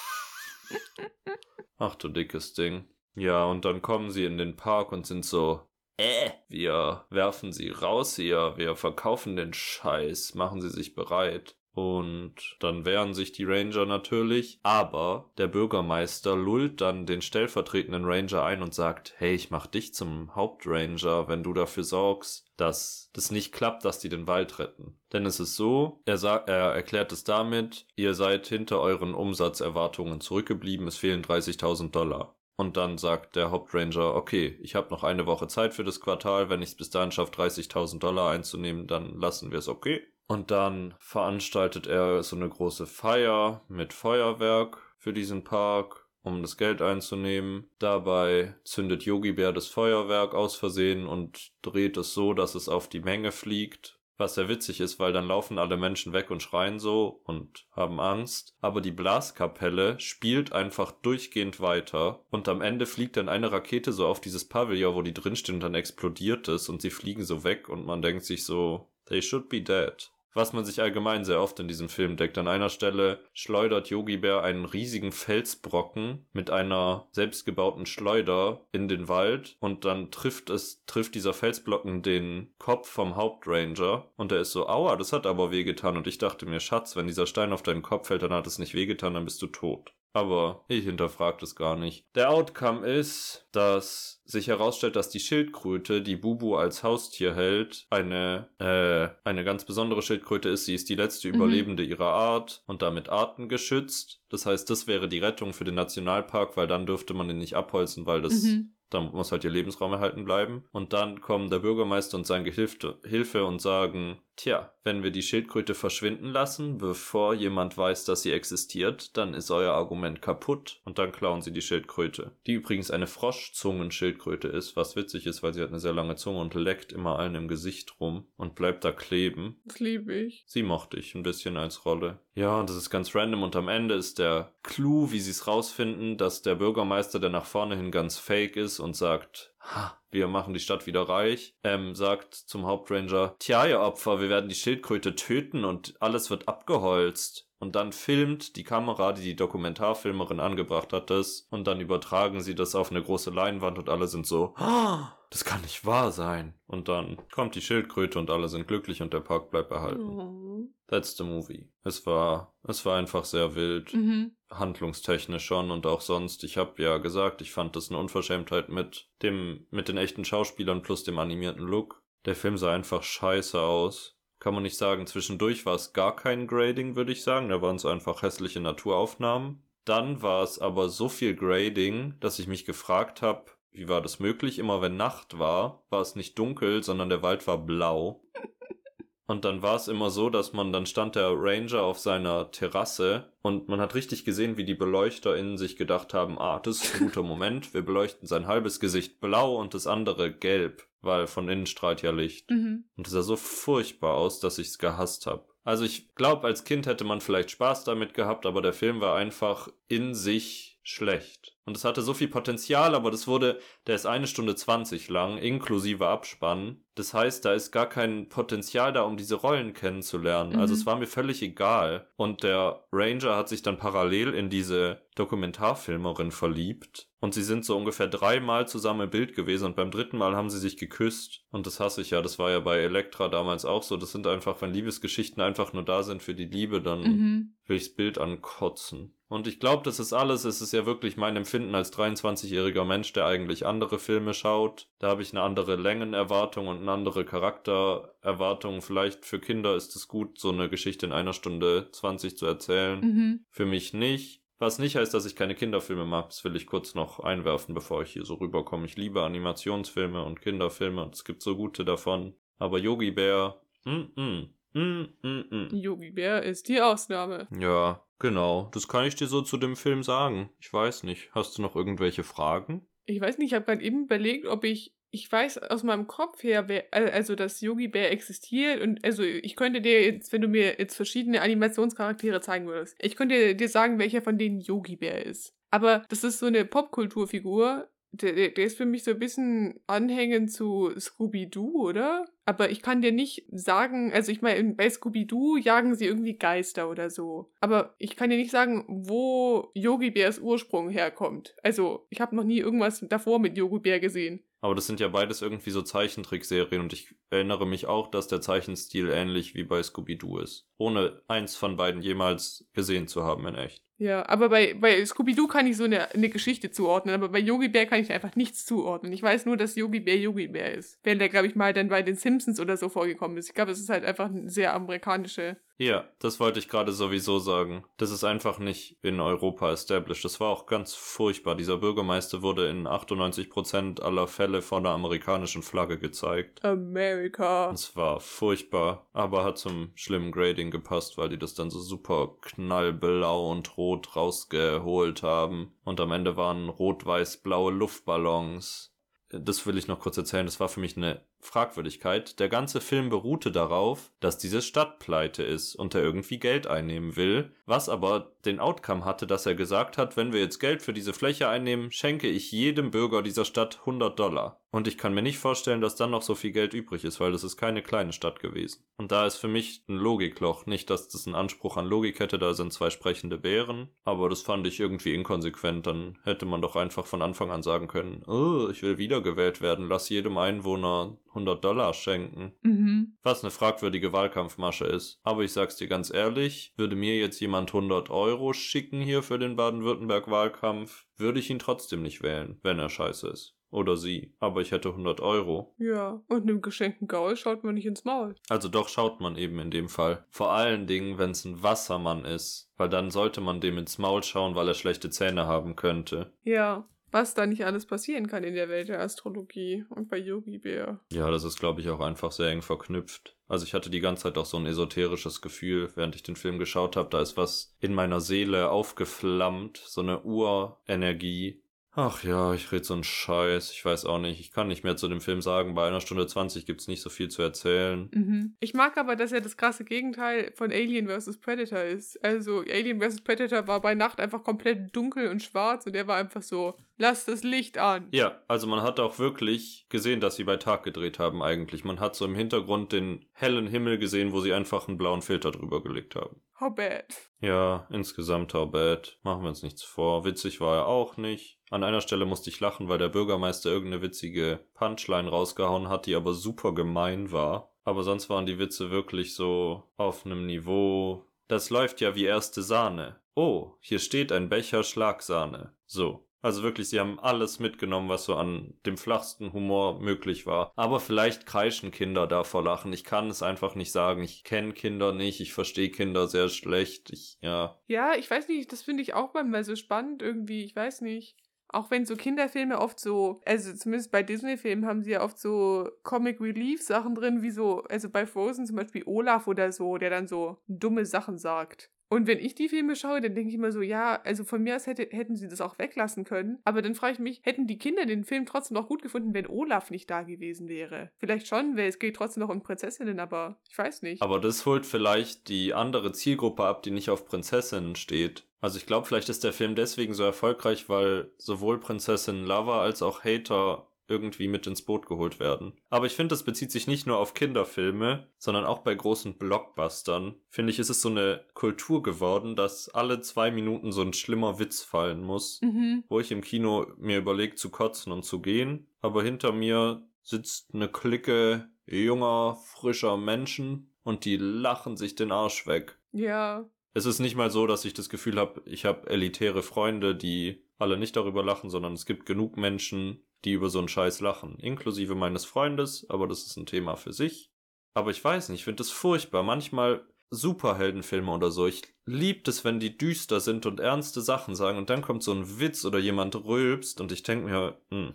Ach du dickes Ding. Ja, und dann kommen sie in den Park und sind so, äh, wir werfen sie raus hier, wir verkaufen den Scheiß, machen sie sich bereit. Und dann wehren sich die Ranger natürlich, aber der Bürgermeister lullt dann den stellvertretenden Ranger ein und sagt, hey, ich mach dich zum Hauptranger, wenn du dafür sorgst, dass das nicht klappt, dass die den Wald retten. Denn es ist so, er, sagt, er erklärt es damit, ihr seid hinter euren Umsatzerwartungen zurückgeblieben, es fehlen 30.000 Dollar. Und dann sagt der Hauptranger, okay, ich habe noch eine Woche Zeit für das Quartal, wenn ich es bis dahin schaffe, 30.000 Dollar einzunehmen, dann lassen wir es okay. Und dann veranstaltet er so eine große Feier mit Feuerwerk für diesen Park, um das Geld einzunehmen. Dabei zündet Yogi Bär das Feuerwerk aus Versehen und dreht es so, dass es auf die Menge fliegt. Was sehr witzig ist, weil dann laufen alle Menschen weg und schreien so und haben Angst. Aber die Blaskapelle spielt einfach durchgehend weiter. Und am Ende fliegt dann eine Rakete so auf dieses Pavillon, wo die drinstehen und dann explodiert es und sie fliegen so weg und man denkt sich so, they should be dead. Was man sich allgemein sehr oft in diesem Film deckt. An einer Stelle schleudert Yogi Bär einen riesigen Felsbrocken mit einer selbstgebauten Schleuder in den Wald und dann trifft es, trifft dieser Felsblocken den Kopf vom Hauptranger und er ist so, aua, das hat aber wehgetan und ich dachte mir, Schatz, wenn dieser Stein auf deinen Kopf fällt, dann hat es nicht wehgetan, dann bist du tot. Aber ich hinterfrag das gar nicht. Der Outcome ist, dass sich herausstellt, dass die Schildkröte, die Bubu als Haustier hält, eine, äh, eine ganz besondere Schildkröte ist. Sie ist die letzte Mhm. Überlebende ihrer Art und damit artengeschützt. Das heißt, das wäre die Rettung für den Nationalpark, weil dann dürfte man ihn nicht abholzen, weil das Mhm. da muss halt ihr Lebensraum erhalten bleiben. Und dann kommen der Bürgermeister und sein Gehilfe Hilfe und sagen, tja, wenn wir die Schildkröte verschwinden lassen, bevor jemand weiß, dass sie existiert, dann ist euer Argument kaputt. Und dann klauen sie die Schildkröte. Die übrigens eine Froschzungenschildkröte ist, was witzig ist, weil sie hat eine sehr lange Zunge und leckt immer allen im Gesicht rum und bleibt da kleben. Das liebe ich. Sie mochte ich ein bisschen als Rolle. Ja, und das ist ganz random und am Ende ist der Clou, wie sie es rausfinden, dass der Bürgermeister, der nach vorne hin ganz fake ist und sagt, ha, wir machen die Stadt wieder reich, ähm, sagt zum Hauptranger, tja, ihr Opfer, wir werden die Schildkröte töten und alles wird abgeholzt. Und dann filmt die Kamera, die die Dokumentarfilmerin angebracht hat, das. Und dann übertragen sie das auf eine große Leinwand und alle sind so, ah, das kann nicht wahr sein. Und dann kommt die Schildkröte und alle sind glücklich und der Park bleibt erhalten. That's the movie. Es war, es war einfach sehr wild. Mhm. handlungstechnisch schon und auch sonst. Ich habe ja gesagt, ich fand das eine Unverschämtheit mit dem, mit den echten Schauspielern plus dem animierten Look. Der Film sah einfach scheiße aus. Kann man nicht sagen, zwischendurch war es gar kein Grading, würde ich sagen. Da waren es einfach hässliche Naturaufnahmen. Dann war es aber so viel Grading, dass ich mich gefragt habe, wie war das möglich? Immer wenn Nacht war, war es nicht dunkel, sondern der Wald war blau. Und dann war es immer so, dass man, dann stand der Ranger auf seiner Terrasse und man hat richtig gesehen, wie die BeleuchterInnen sich gedacht haben, ah, das ist ein guter Moment, wir beleuchten sein halbes Gesicht blau und das andere gelb, weil von innen strahlt ja Licht. Mhm. Und es sah so furchtbar aus, dass ich's gehasst habe. Also ich glaube, als Kind hätte man vielleicht Spaß damit gehabt, aber der Film war einfach in sich schlecht. Und es hatte so viel Potenzial, aber das wurde, der ist eine Stunde zwanzig lang, inklusive Abspann. Das heißt, da ist gar kein Potenzial da, um diese Rollen kennenzulernen. Also Mhm. es war mir völlig egal. Und der Ranger hat sich dann parallel in diese Dokumentarfilmerin verliebt. Und sie sind so ungefähr dreimal zusammen im Bild gewesen und beim dritten Mal haben sie sich geküsst. Und das hasse ich ja, das war ja bei Elektra damals auch so. Das sind einfach, wenn Liebesgeschichten einfach nur da sind für die Liebe, dann Mhm. will ich das Bild ankotzen. Und ich glaube, das ist alles. Es ist ja wirklich mein Empfinden als 23-jähriger Mensch, der eigentlich andere Filme schaut. Da habe ich eine andere Längenerwartung und eine andere Charaktererwartung. Vielleicht für Kinder ist es gut, so eine Geschichte in einer Stunde 20 zu erzählen. Mhm. Für mich nicht. Was nicht heißt, dass ich keine Kinderfilme mag, das will ich kurz noch einwerfen, bevor ich hier so rüberkomme. Ich liebe Animationsfilme und Kinderfilme und es gibt so gute davon. Aber Yogi Bär, mm, mm, mm, mm, mm. Yogi Bär ist die Ausnahme. Ja, genau. Das kann ich dir so zu dem Film sagen. Ich weiß nicht. Hast du noch irgendwelche Fragen? Ich weiß nicht, ich habe gerade eben überlegt, ob ich. Ich weiß aus meinem Kopf her, wer, al- also dass Yogi Bär existiert und also ich könnte dir jetzt, wenn du mir jetzt verschiedene Animationscharaktere zeigen würdest, ich könnte dir sagen, welcher von denen Yogi Bär ist. Aber das ist so eine Popkulturfigur, der, der, ist für mich so ein bisschen anhängend zu Scooby-Doo, oder? Aber ich kann dir nicht sagen, also ich meine, bei Scooby-Doo jagen sie irgendwie Geister oder so. Aber ich kann dir nicht sagen, wo Yogi Bärs Ursprung herkommt. Also, ich habe noch nie irgendwas davor mit Yogi Bär gesehen. Aber das sind ja beides irgendwie so Zeichentrickserien und ich erinnere mich auch, dass der Zeichenstil ähnlich wie bei Scooby-Doo ist. Ohne eins von beiden jemals gesehen zu haben in echt. Ja, aber bei, bei Scooby-Doo kann ich so eine, eine Geschichte zuordnen, aber bei Yogi Bär kann ich einfach nichts zuordnen. Ich weiß nur, dass Yogi Bär Yogi Bär ist. Wenn der, glaube ich, mal dann bei den Simpsons oder so vorgekommen ist. Ich glaube, es ist halt einfach eine sehr amerikanische. Ja, das wollte ich gerade sowieso sagen. Das ist einfach nicht in Europa established. Das war auch ganz furchtbar. Dieser Bürgermeister wurde in 98% aller Fälle von der amerikanischen Flagge gezeigt. America. Es war furchtbar, aber hat zum schlimmen Grading gepasst, weil die das dann so super knallblau und rot rausgeholt haben. Und am Ende waren rot-weiß-blaue Luftballons. Das will ich noch kurz erzählen. Das war für mich eine Fragwürdigkeit. Der ganze Film beruhte darauf, dass diese Stadt pleite ist und er irgendwie Geld einnehmen will, was aber den Outcome hatte, dass er gesagt hat, wenn wir jetzt Geld für diese Fläche einnehmen, schenke ich jedem Bürger dieser Stadt 100 Dollar. Und ich kann mir nicht vorstellen, dass dann noch so viel Geld übrig ist, weil das ist keine kleine Stadt gewesen. Und da ist für mich ein Logikloch. Nicht, dass das einen Anspruch an Logik hätte, da sind zwei sprechende Bären, aber das fand ich irgendwie inkonsequent. Dann hätte man doch einfach von Anfang an sagen können, oh, ich will wiedergewählt werden, lass jedem Einwohner 100 Dollar schenken. Mhm. Was eine fragwürdige Wahlkampfmasche ist. Aber ich sag's dir ganz ehrlich, würde mir jetzt jemand 100 Euro schicken hier für den Baden-Württemberg-Wahlkampf, würde ich ihn trotzdem nicht wählen, wenn er scheiße ist. Oder sie. Aber ich hätte 100 Euro. Ja, und einem geschenkten Gaul schaut man nicht ins Maul. Also doch schaut man eben in dem Fall. Vor allen Dingen, wenn es ein Wassermann ist. Weil dann sollte man dem ins Maul schauen, weil er schlechte Zähne haben könnte. Ja, was da nicht alles passieren kann in der Welt der Astrologie und bei Yogi Bär. Ja, das ist, glaube ich, auch einfach sehr eng verknüpft. Also ich hatte die ganze Zeit auch so ein esoterisches Gefühl, während ich den Film geschaut habe. Da ist was in meiner Seele aufgeflammt, so eine Urenergie. Ach ja, ich rede so einen Scheiß. Ich weiß auch nicht. Ich kann nicht mehr zu dem Film sagen. Bei einer Stunde 20 gibt's nicht so viel zu erzählen. Mhm. Ich mag aber, dass er das krasse Gegenteil von Alien vs. Predator ist. Also Alien vs. Predator war bei Nacht einfach komplett dunkel und schwarz und er war einfach so, lass das Licht an. Ja, also man hat auch wirklich gesehen, dass sie bei Tag gedreht haben eigentlich. Man hat so im Hintergrund den hellen Himmel gesehen, wo sie einfach einen blauen Filter drüber gelegt haben. How bad. Ja, insgesamt how bad. Machen wir uns nichts vor. Witzig war er auch nicht. An einer Stelle musste ich lachen, weil der Bürgermeister irgendeine witzige Punchline rausgehauen hat, die aber super gemein war. Aber sonst waren die Witze wirklich so auf einem Niveau. Das läuft ja wie erste Sahne. Oh, hier steht ein Becher Schlagsahne. So. Also wirklich, sie haben alles mitgenommen, was so an dem flachsten Humor möglich war. Aber vielleicht kreischen Kinder da vor Lachen. Ich kann es einfach nicht sagen. Ich kenne Kinder nicht. Ich verstehe Kinder sehr schlecht. Ich, ja. Ja, ich weiß nicht, das finde ich auch manchmal so spannend irgendwie. Ich weiß nicht. Auch wenn so Kinderfilme oft so, also zumindest bei Disney-Filmen haben sie ja oft so Comic Relief-Sachen drin, wie so, also bei Frozen zum Beispiel Olaf oder so, der dann so dumme Sachen sagt. Und wenn ich die Filme schaue, dann denke ich immer so, ja, also von mir aus hätte, hätten sie das auch weglassen können. Aber dann frage ich mich, hätten die Kinder den Film trotzdem noch gut gefunden, wenn Olaf nicht da gewesen wäre? Vielleicht schon, weil es geht trotzdem noch um Prinzessinnen, aber ich weiß nicht. Aber das holt vielleicht die andere Zielgruppe ab, die nicht auf Prinzessinnen steht. Also ich glaube, vielleicht ist der Film deswegen so erfolgreich, weil sowohl Prinzessin Lover als auch Hater irgendwie mit ins Boot geholt werden. Aber ich finde, das bezieht sich nicht nur auf Kinderfilme, sondern auch bei großen Blockbustern. Finde ich, ist es so eine Kultur geworden, dass alle zwei Minuten so ein schlimmer Witz fallen muss, Mhm. wo ich im Kino mir überlege zu kotzen und zu gehen, aber hinter mir sitzt eine Clique junger, frischer Menschen und die lachen sich den Arsch weg. Ja. Es ist nicht mal so, dass ich das Gefühl habe, ich habe elitäre Freunde, die alle nicht darüber lachen, sondern es gibt genug Menschen, die über so einen Scheiß lachen, inklusive meines Freundes, aber das ist ein Thema für sich. Aber ich weiß nicht, ich finde das furchtbar. Manchmal Superheldenfilme oder so. Ich lieb es, wenn die düster sind und ernste Sachen sagen und dann kommt so ein Witz oder jemand rülpst und ich denke mir, hm,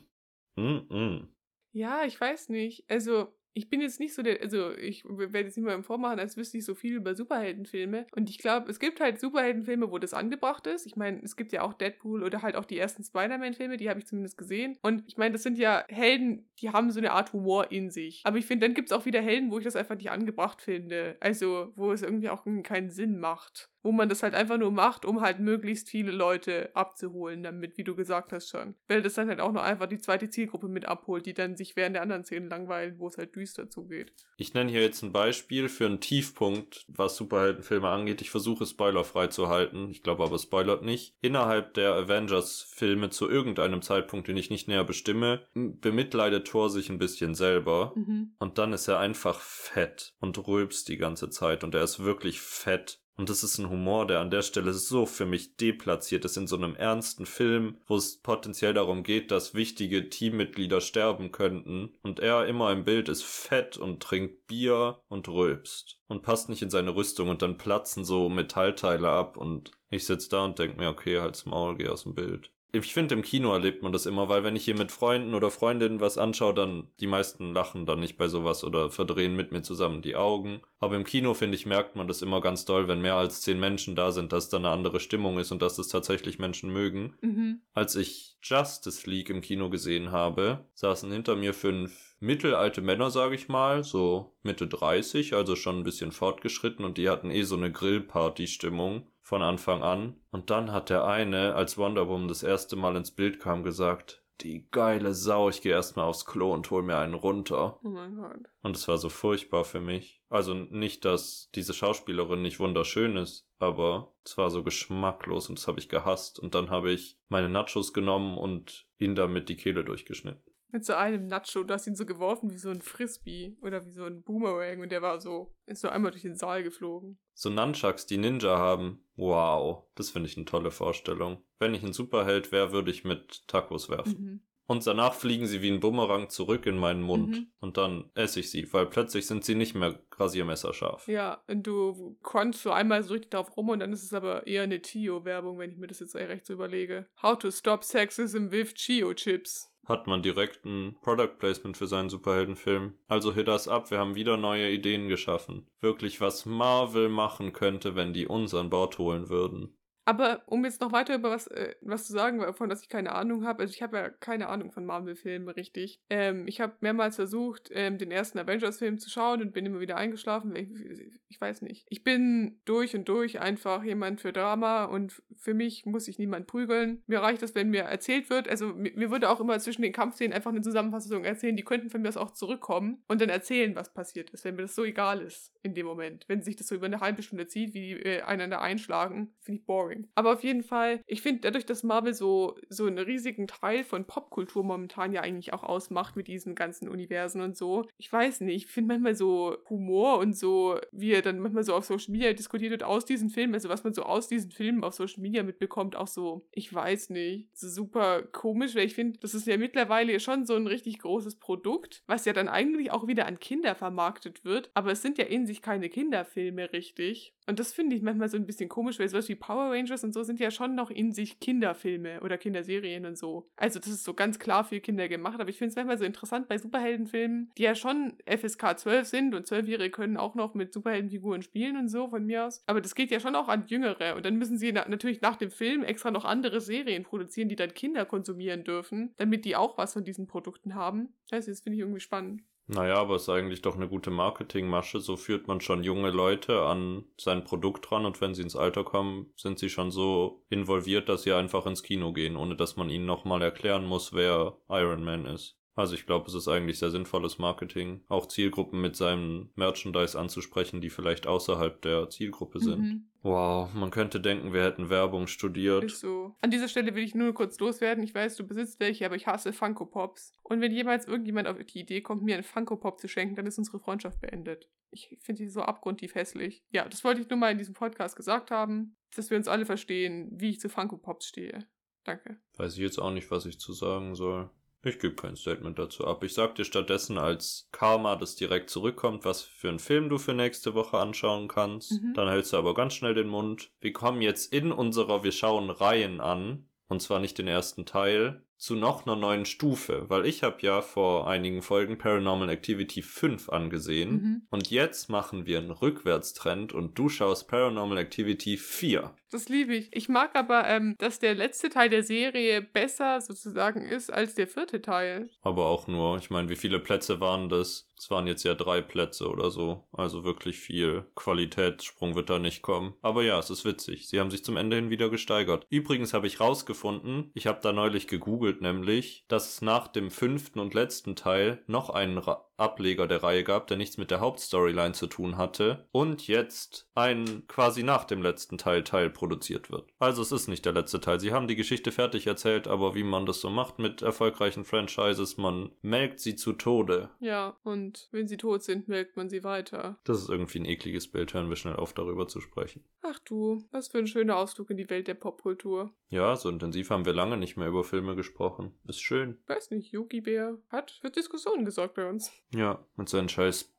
hm, hm. Ja, ich weiß nicht. Also, ich bin jetzt nicht so der, also ich werde jetzt nicht mal im Vormachen, als wüsste ich so viel über Superheldenfilme. Und ich glaube, es gibt halt Superheldenfilme, wo das angebracht ist. Ich meine, es gibt ja auch Deadpool oder halt auch die ersten Spider-Man-Filme, die habe ich zumindest gesehen. Und ich meine, das sind ja Helden, die haben so eine Art Humor in sich. Aber ich finde, dann gibt es auch wieder Helden, wo ich das einfach nicht angebracht finde. Also, wo es irgendwie auch keinen Sinn macht wo man das halt einfach nur macht, um halt möglichst viele Leute abzuholen, damit, wie du gesagt hast schon. Weil das dann halt auch noch einfach die zweite Zielgruppe mit abholt, die dann sich während der anderen Szenen langweilen, wo es halt düster zugeht. Ich nenne hier jetzt ein Beispiel für einen Tiefpunkt, was Superheldenfilme angeht. Ich versuche spoilerfrei zu halten. Ich glaube aber, spoilert nicht. Innerhalb der Avengers-Filme zu irgendeinem Zeitpunkt, den ich nicht näher bestimme, bemitleidet Thor sich ein bisschen selber. Mhm. Und dann ist er einfach fett und rülpst die ganze Zeit. Und er ist wirklich fett. Und das ist ein Humor, der an der Stelle so für mich deplatziert ist in so einem ernsten Film, wo es potenziell darum geht, dass wichtige Teammitglieder sterben könnten. Und er immer im Bild ist fett und trinkt Bier und rülpst. Und passt nicht in seine Rüstung und dann platzen so Metallteile ab und ich sitz da und denk mir, okay, halt's Maul, geh aus dem Bild. Ich finde, im Kino erlebt man das immer, weil wenn ich hier mit Freunden oder Freundinnen was anschaue, dann die meisten lachen dann nicht bei sowas oder verdrehen mit mir zusammen die Augen. Aber im Kino, finde ich, merkt man das immer ganz doll, wenn mehr als zehn Menschen da sind, dass da eine andere Stimmung ist und dass es tatsächlich Menschen mögen. Mhm. Als ich Justice League im Kino gesehen habe, saßen hinter mir fünf mittelalte Männer, sage ich mal, so Mitte 30, also schon ein bisschen fortgeschritten und die hatten eh so eine Grillparty-Stimmung von Anfang an. Und dann hat der eine, als Wonder Woman das erste Mal ins Bild kam, gesagt, die geile Sau, ich gehe erstmal aufs Klo und hol mir einen runter. Oh mein Gott. Und es war so furchtbar für mich. Also nicht, dass diese Schauspielerin nicht wunderschön ist, aber es war so geschmacklos und das habe ich gehasst. Und dann habe ich meine Nachos genommen und ihn damit die Kehle durchgeschnitten. Mit so einem Nacho, du hast ihn so geworfen wie so ein Frisbee oder wie so ein Boomerang und der war so, ist so einmal durch den Saal geflogen. So Nunchucks, die Ninja haben. Wow, das finde ich eine tolle Vorstellung. Wenn ich ein Superheld wäre, würde ich mit Tacos werfen. Mhm. Und danach fliegen sie wie ein Bumerang zurück in meinen Mund. Mhm. Und dann esse ich sie, weil plötzlich sind sie nicht mehr rasiermesserscharf. Ja, und du crunchst so einmal so richtig drauf rum und dann ist es aber eher eine Chio-Werbung, wenn ich mir das jetzt recht so überlege. How to stop sexism with Chio-Chips. Hat man direkt ein Product Placement für seinen Superheldenfilm. Also hit us up, wir haben wieder neue Ideen geschaffen. Wirklich, was Marvel machen könnte, wenn die uns an Bord holen würden. Aber um jetzt noch weiter über was, äh, was zu sagen, von das ich keine Ahnung habe, also ich habe ja keine Ahnung von Marvel-Filmen richtig. Ähm, ich habe mehrmals versucht, ähm, den ersten Avengers-Film zu schauen und bin immer wieder eingeschlafen. Ich, ich weiß nicht. Ich bin durch und durch einfach jemand für Drama und für mich muss sich niemand prügeln. Mir reicht es, wenn mir erzählt wird, also mir, mir würde auch immer zwischen den Kampfszenen einfach eine Zusammenfassung erzählen, die könnten von mir aus auch zurückkommen und dann erzählen, was passiert ist, wenn mir das so egal ist in dem Moment. Wenn sich das so über eine halbe Stunde zieht, wie äh, einander einschlagen, finde ich boring. Boring. Aber auf jeden Fall, ich finde, dadurch, dass Marvel so, so einen riesigen Teil von Popkultur momentan ja eigentlich auch ausmacht mit diesen ganzen Universen und so, ich weiß nicht, ich finde manchmal so Humor und so, wie er dann manchmal so auf Social Media diskutiert wird aus diesen Filmen, also was man so aus diesen Filmen auf Social Media mitbekommt, auch so, ich weiß nicht, so super komisch, weil ich finde, das ist ja mittlerweile schon so ein richtig großes Produkt, was ja dann eigentlich auch wieder an Kinder vermarktet wird, aber es sind ja in sich keine Kinderfilme richtig. Und das finde ich manchmal so ein bisschen komisch, weil sowas wie Power Rangers und so sind ja schon noch in sich Kinderfilme oder Kinderserien und so. Also das ist so ganz klar für Kinder gemacht, aber ich finde es manchmal so interessant bei Superheldenfilmen, die ja schon FSK 12 sind und Zwölfjährige können auch noch mit Superheldenfiguren spielen und so von mir aus. Aber das geht ja schon auch an Jüngere und dann müssen sie na natürlich nach dem Film extra noch andere Serien produzieren, die dann Kinder konsumieren dürfen, damit die auch was von diesen Produkten haben. Also das finde ich irgendwie spannend. Naja, aber es ist eigentlich doch eine gute Marketingmasche. So führt man schon junge Leute an sein Produkt dran und wenn sie ins Alter kommen, sind sie schon so involviert, dass sie einfach ins Kino gehen, ohne dass man ihnen nochmal erklären muss, wer Iron Man ist. Also ich glaube, es ist eigentlich sehr sinnvolles Marketing, auch Zielgruppen mit seinem Merchandise anzusprechen, die vielleicht außerhalb der Zielgruppe sind. Mhm. Wow, man könnte denken, wir hätten Werbung studiert. Ist so. An dieser Stelle will ich nur kurz loswerden. Ich weiß, du besitzt welche, aber ich hasse Funko Pops. Und wenn jemals irgendjemand auf die Idee kommt, mir einen Funko Pop zu schenken, dann ist unsere Freundschaft beendet. Ich finde die so abgrundtief hässlich. Ja, das wollte ich nur mal in diesem Podcast gesagt haben, dass wir uns alle verstehen, wie ich zu Funko Pops stehe. Danke. Weiß ich jetzt auch nicht, was ich zu sagen soll. Ich gebe kein Statement dazu ab. Ich sag dir stattdessen als Karma, das direkt zurückkommt, was für einen Film du für nächste Woche anschauen kannst. Mhm. Dann hältst du aber ganz schnell den Mund. Wir kommen jetzt in unserer Wir schauen Reihen an. Und zwar nicht den ersten Teil, zu noch einer neuen Stufe, weil ich habe ja vor einigen Folgen Paranormal Activity 5 angesehen Mhm. und jetzt machen wir einen Rückwärtstrend und du schaust Paranormal Activity 4. Das liebe ich. Ich mag aber, ähm, dass der letzte Teil der Serie besser sozusagen ist als der vierte Teil. Aber auch nur, ich meine, wie viele Plätze waren das? Es waren jetzt ja drei Plätze oder so. Also wirklich viel Qualitätssprung wird da nicht kommen. Aber ja, es ist witzig. Sie haben sich zum Ende hin wieder gesteigert. Übrigens habe ich rausgefunden, ich habe da neulich gegoogelt nämlich, dass es nach dem fünften und letzten Teil noch einen Ableger der Reihe gab, der nichts mit der Hauptstoryline zu tun hatte. Und jetzt ein quasi nach dem letzten Teil Teil produziert wird. Also es ist nicht der letzte Teil. Sie haben die Geschichte fertig erzählt, aber wie man das so macht mit erfolgreichen Franchises, man melkt sie zu Tode. Ja, und wenn sie tot sind, melkt man sie weiter. Das ist irgendwie ein ekliges Bild, hören wir schnell auf, darüber zu sprechen. Ach du, was für ein schöner Ausflug in die Welt der Popkultur. Ja, so intensiv haben wir lange nicht mehr über Filme gesprochen. Ist schön. Weiß nicht, Yogi Bär hat für Diskussionen gesorgt bei uns. Ja, mit seinen scheiß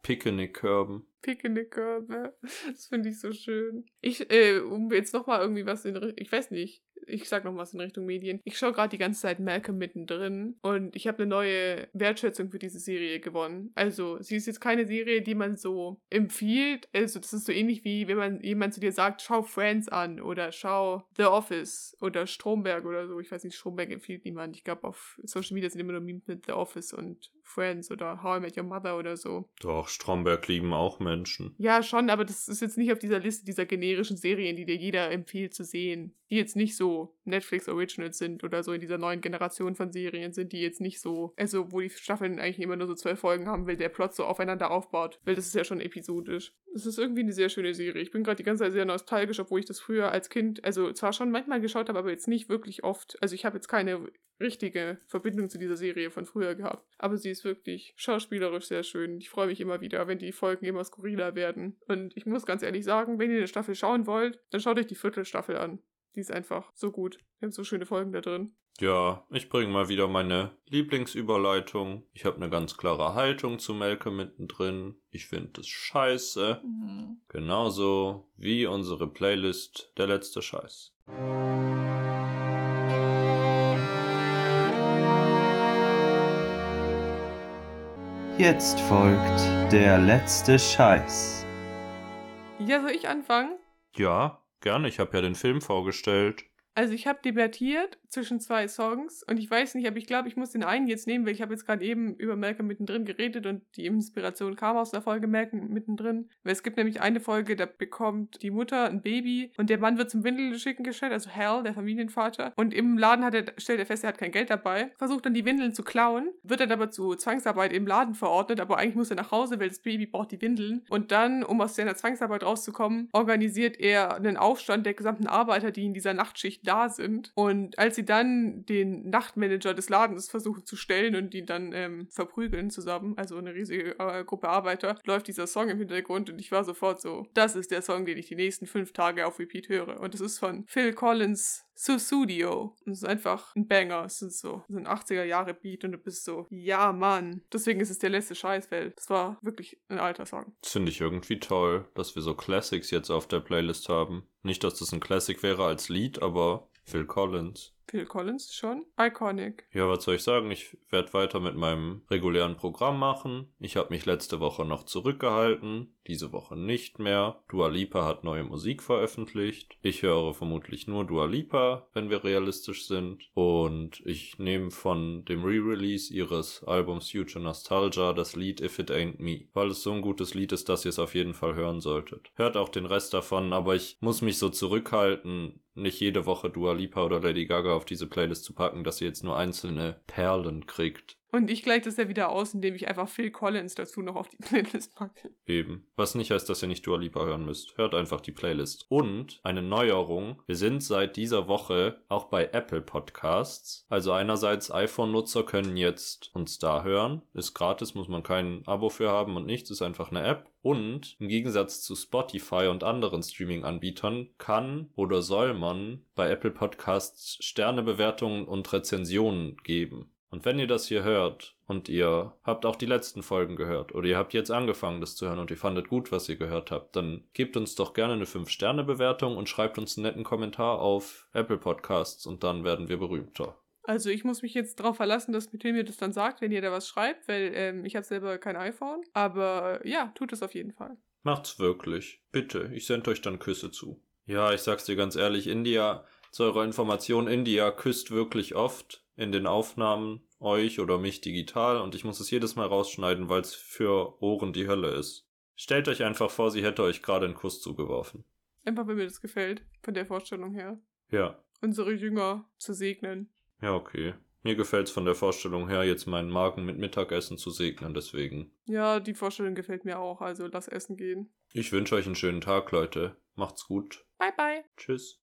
Picknickkörben. Picknickkörbe. Das finde ich so schön. Ich, äh, um jetzt nochmal irgendwie was in Richtung, ich weiß nicht, ich sag noch was in Richtung Medien. Ich schaue gerade die ganze Zeit Malcolm mittendrin und ich habe eine neue Wertschätzung für diese Serie gewonnen. Also, sie ist jetzt keine Serie, die man so empfiehlt. Also, das ist so ähnlich wie, wenn man jemand zu dir sagt, schau Friends an oder schau The Office oder Stromberg oder so. Ich weiß nicht, Stromberg empfiehlt niemand. Ich glaube, auf Social Media sind immer nur Memes mit The Office und Friends oder How I Met Your Mother oder so. Doch, Stromberg lieben auch Menschen. Ja, schon, aber das ist jetzt nicht auf dieser Liste dieser generischen Serien, die dir jeder empfiehlt zu sehen. Die jetzt nicht so Netflix Originals sind oder so in dieser neuen Generation von Serien sind, die jetzt nicht so, also wo die Staffeln eigentlich immer nur so zwölf Folgen haben, weil der Plot so aufeinander aufbaut. Weil das ist ja schon episodisch. Es ist irgendwie eine sehr schöne Serie. Ich bin gerade die ganze Zeit sehr nostalgisch, obwohl ich das früher als Kind, also zwar schon manchmal geschaut habe, aber jetzt nicht wirklich oft. Also ich habe jetzt keine richtige Verbindung zu dieser Serie von früher gehabt. Aber sie ist wirklich schauspielerisch sehr schön. Ich freue mich immer wieder, wenn die Folgen immer skurriler werden. Und ich muss ganz ehrlich sagen, wenn ihr eine Staffel schauen wollt, dann schaut euch die Viertelstaffel an. Die ist einfach so gut. Wir haben so schöne Folgen da drin. Ja, ich bringe mal wieder meine Lieblingsüberleitung. Ich habe eine ganz klare Haltung zu Melke mittendrin. Ich finde das scheiße. Genauso wie unsere Playlist Der letzte Scheiß. Jetzt folgt der letzte Scheiß. Ja, soll ich anfangen? Ja, gerne. Ich habe ja den Film vorgestellt. Also ich habe debattiert zwischen zwei Songs und ich weiß nicht, aber ich glaube, ich muss den einen jetzt nehmen, weil ich habe jetzt gerade eben über Malcolm mittendrin geredet und die Inspiration kam aus der Folge Malcolm mittendrin. Weil es gibt nämlich eine Folge, da bekommt die Mutter ein Baby und der Mann wird zum Windelschicken gestellt, also Hal, der Familienvater. Und im Laden hat er, stellt er fest, er hat kein Geld dabei, versucht dann die Windeln zu klauen, wird dann aber zu Zwangsarbeit im Laden verordnet, aber eigentlich muss er nach Hause, weil das Baby braucht die Windeln. Und dann, um aus seiner Zwangsarbeit rauszukommen, organisiert er einen Aufstand der gesamten Arbeiter, die in dieser Nachtschicht da sind. Und als sie dann den Nachtmanager des Ladens versuchen zu stellen und ihn dann ähm, verprügeln zusammen, also eine riesige äh, Gruppe Arbeiter, läuft dieser Song im Hintergrund und ich war sofort so, das ist der Song, den ich die nächsten fünf Tage auf Repeat höre. Und das ist von Phil Collins Susudio. Es ist einfach ein Banger. Es ist so, so ein 80er-Jahre-Beat und du bist so, ja, Mann. Deswegen ist es der letzte Scheißwelt. Das war wirklich ein alter Song. Das finde ich irgendwie toll, dass wir so Classics jetzt auf der Playlist haben. Nicht, dass das ein Classic wäre als Lied, aber Phil Collins. Phil Collins schon iconic. Ja, was soll ich sagen? Ich werde weiter mit meinem regulären Programm machen. Ich habe mich letzte Woche noch zurückgehalten, diese Woche nicht mehr. Dua Lipa hat neue Musik veröffentlicht. Ich höre vermutlich nur Dua Lipa, wenn wir realistisch sind. Und ich nehme von dem Re-Release ihres Albums Future Nostalgia das Lied If It Ain't Me, weil es so ein gutes Lied ist, dass ihr es auf jeden Fall hören solltet. Hört auch den Rest davon, aber ich muss mich so zurückhalten, nicht jede Woche Dua Lipa oder Lady Gaga auf diese Playlist zu packen, dass ihr jetzt nur einzelne Perlen kriegt. Und ich gleiche das ja wieder aus, indem ich einfach Phil Collins dazu noch auf die Playlist packe. Eben. Was nicht heißt, dass ihr nicht Dua Lipa hören müsst. Hört einfach die Playlist. Und eine Neuerung. Wir sind seit dieser Woche auch bei Apple Podcasts. Also einerseits iPhone-Nutzer können jetzt uns da hören. Ist gratis, muss man kein Abo für haben und nichts. Ist einfach eine App. Und im Gegensatz zu Spotify und anderen Streaming-Anbietern kann oder soll man bei Apple Podcasts Sternebewertungen und Rezensionen geben. Und wenn ihr das hier hört und ihr habt auch die letzten Folgen gehört oder ihr habt jetzt angefangen, das zu hören und ihr fandet gut, was ihr gehört habt, dann gebt uns doch gerne eine 5-Sterne-Bewertung und schreibt uns einen netten Kommentar auf Apple Podcasts und dann werden wir berühmter. Also ich muss mich jetzt darauf verlassen, dass Mithil mir das dann sagt, wenn ihr da was schreibt, weil ähm, ich habe selber kein iPhone. Aber äh, ja, tut es auf jeden Fall. Macht's wirklich. Bitte, ich sende euch dann Küsse zu. Ja, ich sag's dir ganz ehrlich, India, zu eurer Information, India küsst wirklich oft in den Aufnahmen euch oder mich digital und ich muss es jedes Mal rausschneiden, weil es für Ohren die Hölle ist. Stellt euch einfach vor, sie hätte euch gerade einen Kuss zugeworfen. Einfach, wenn mir das gefällt, von der Vorstellung her. Ja, Unsere Jünger zu segnen. ja, okay. Mir gefällt's von der Vorstellung her, jetzt meinen Magen mit Mittagessen zu segnen, deswegen. Ja, die Vorstellung gefällt mir auch, also lass essen gehen. Ich wünsche euch einen schönen Tag, Leute. Macht's gut. Bye, bye. Tschüss.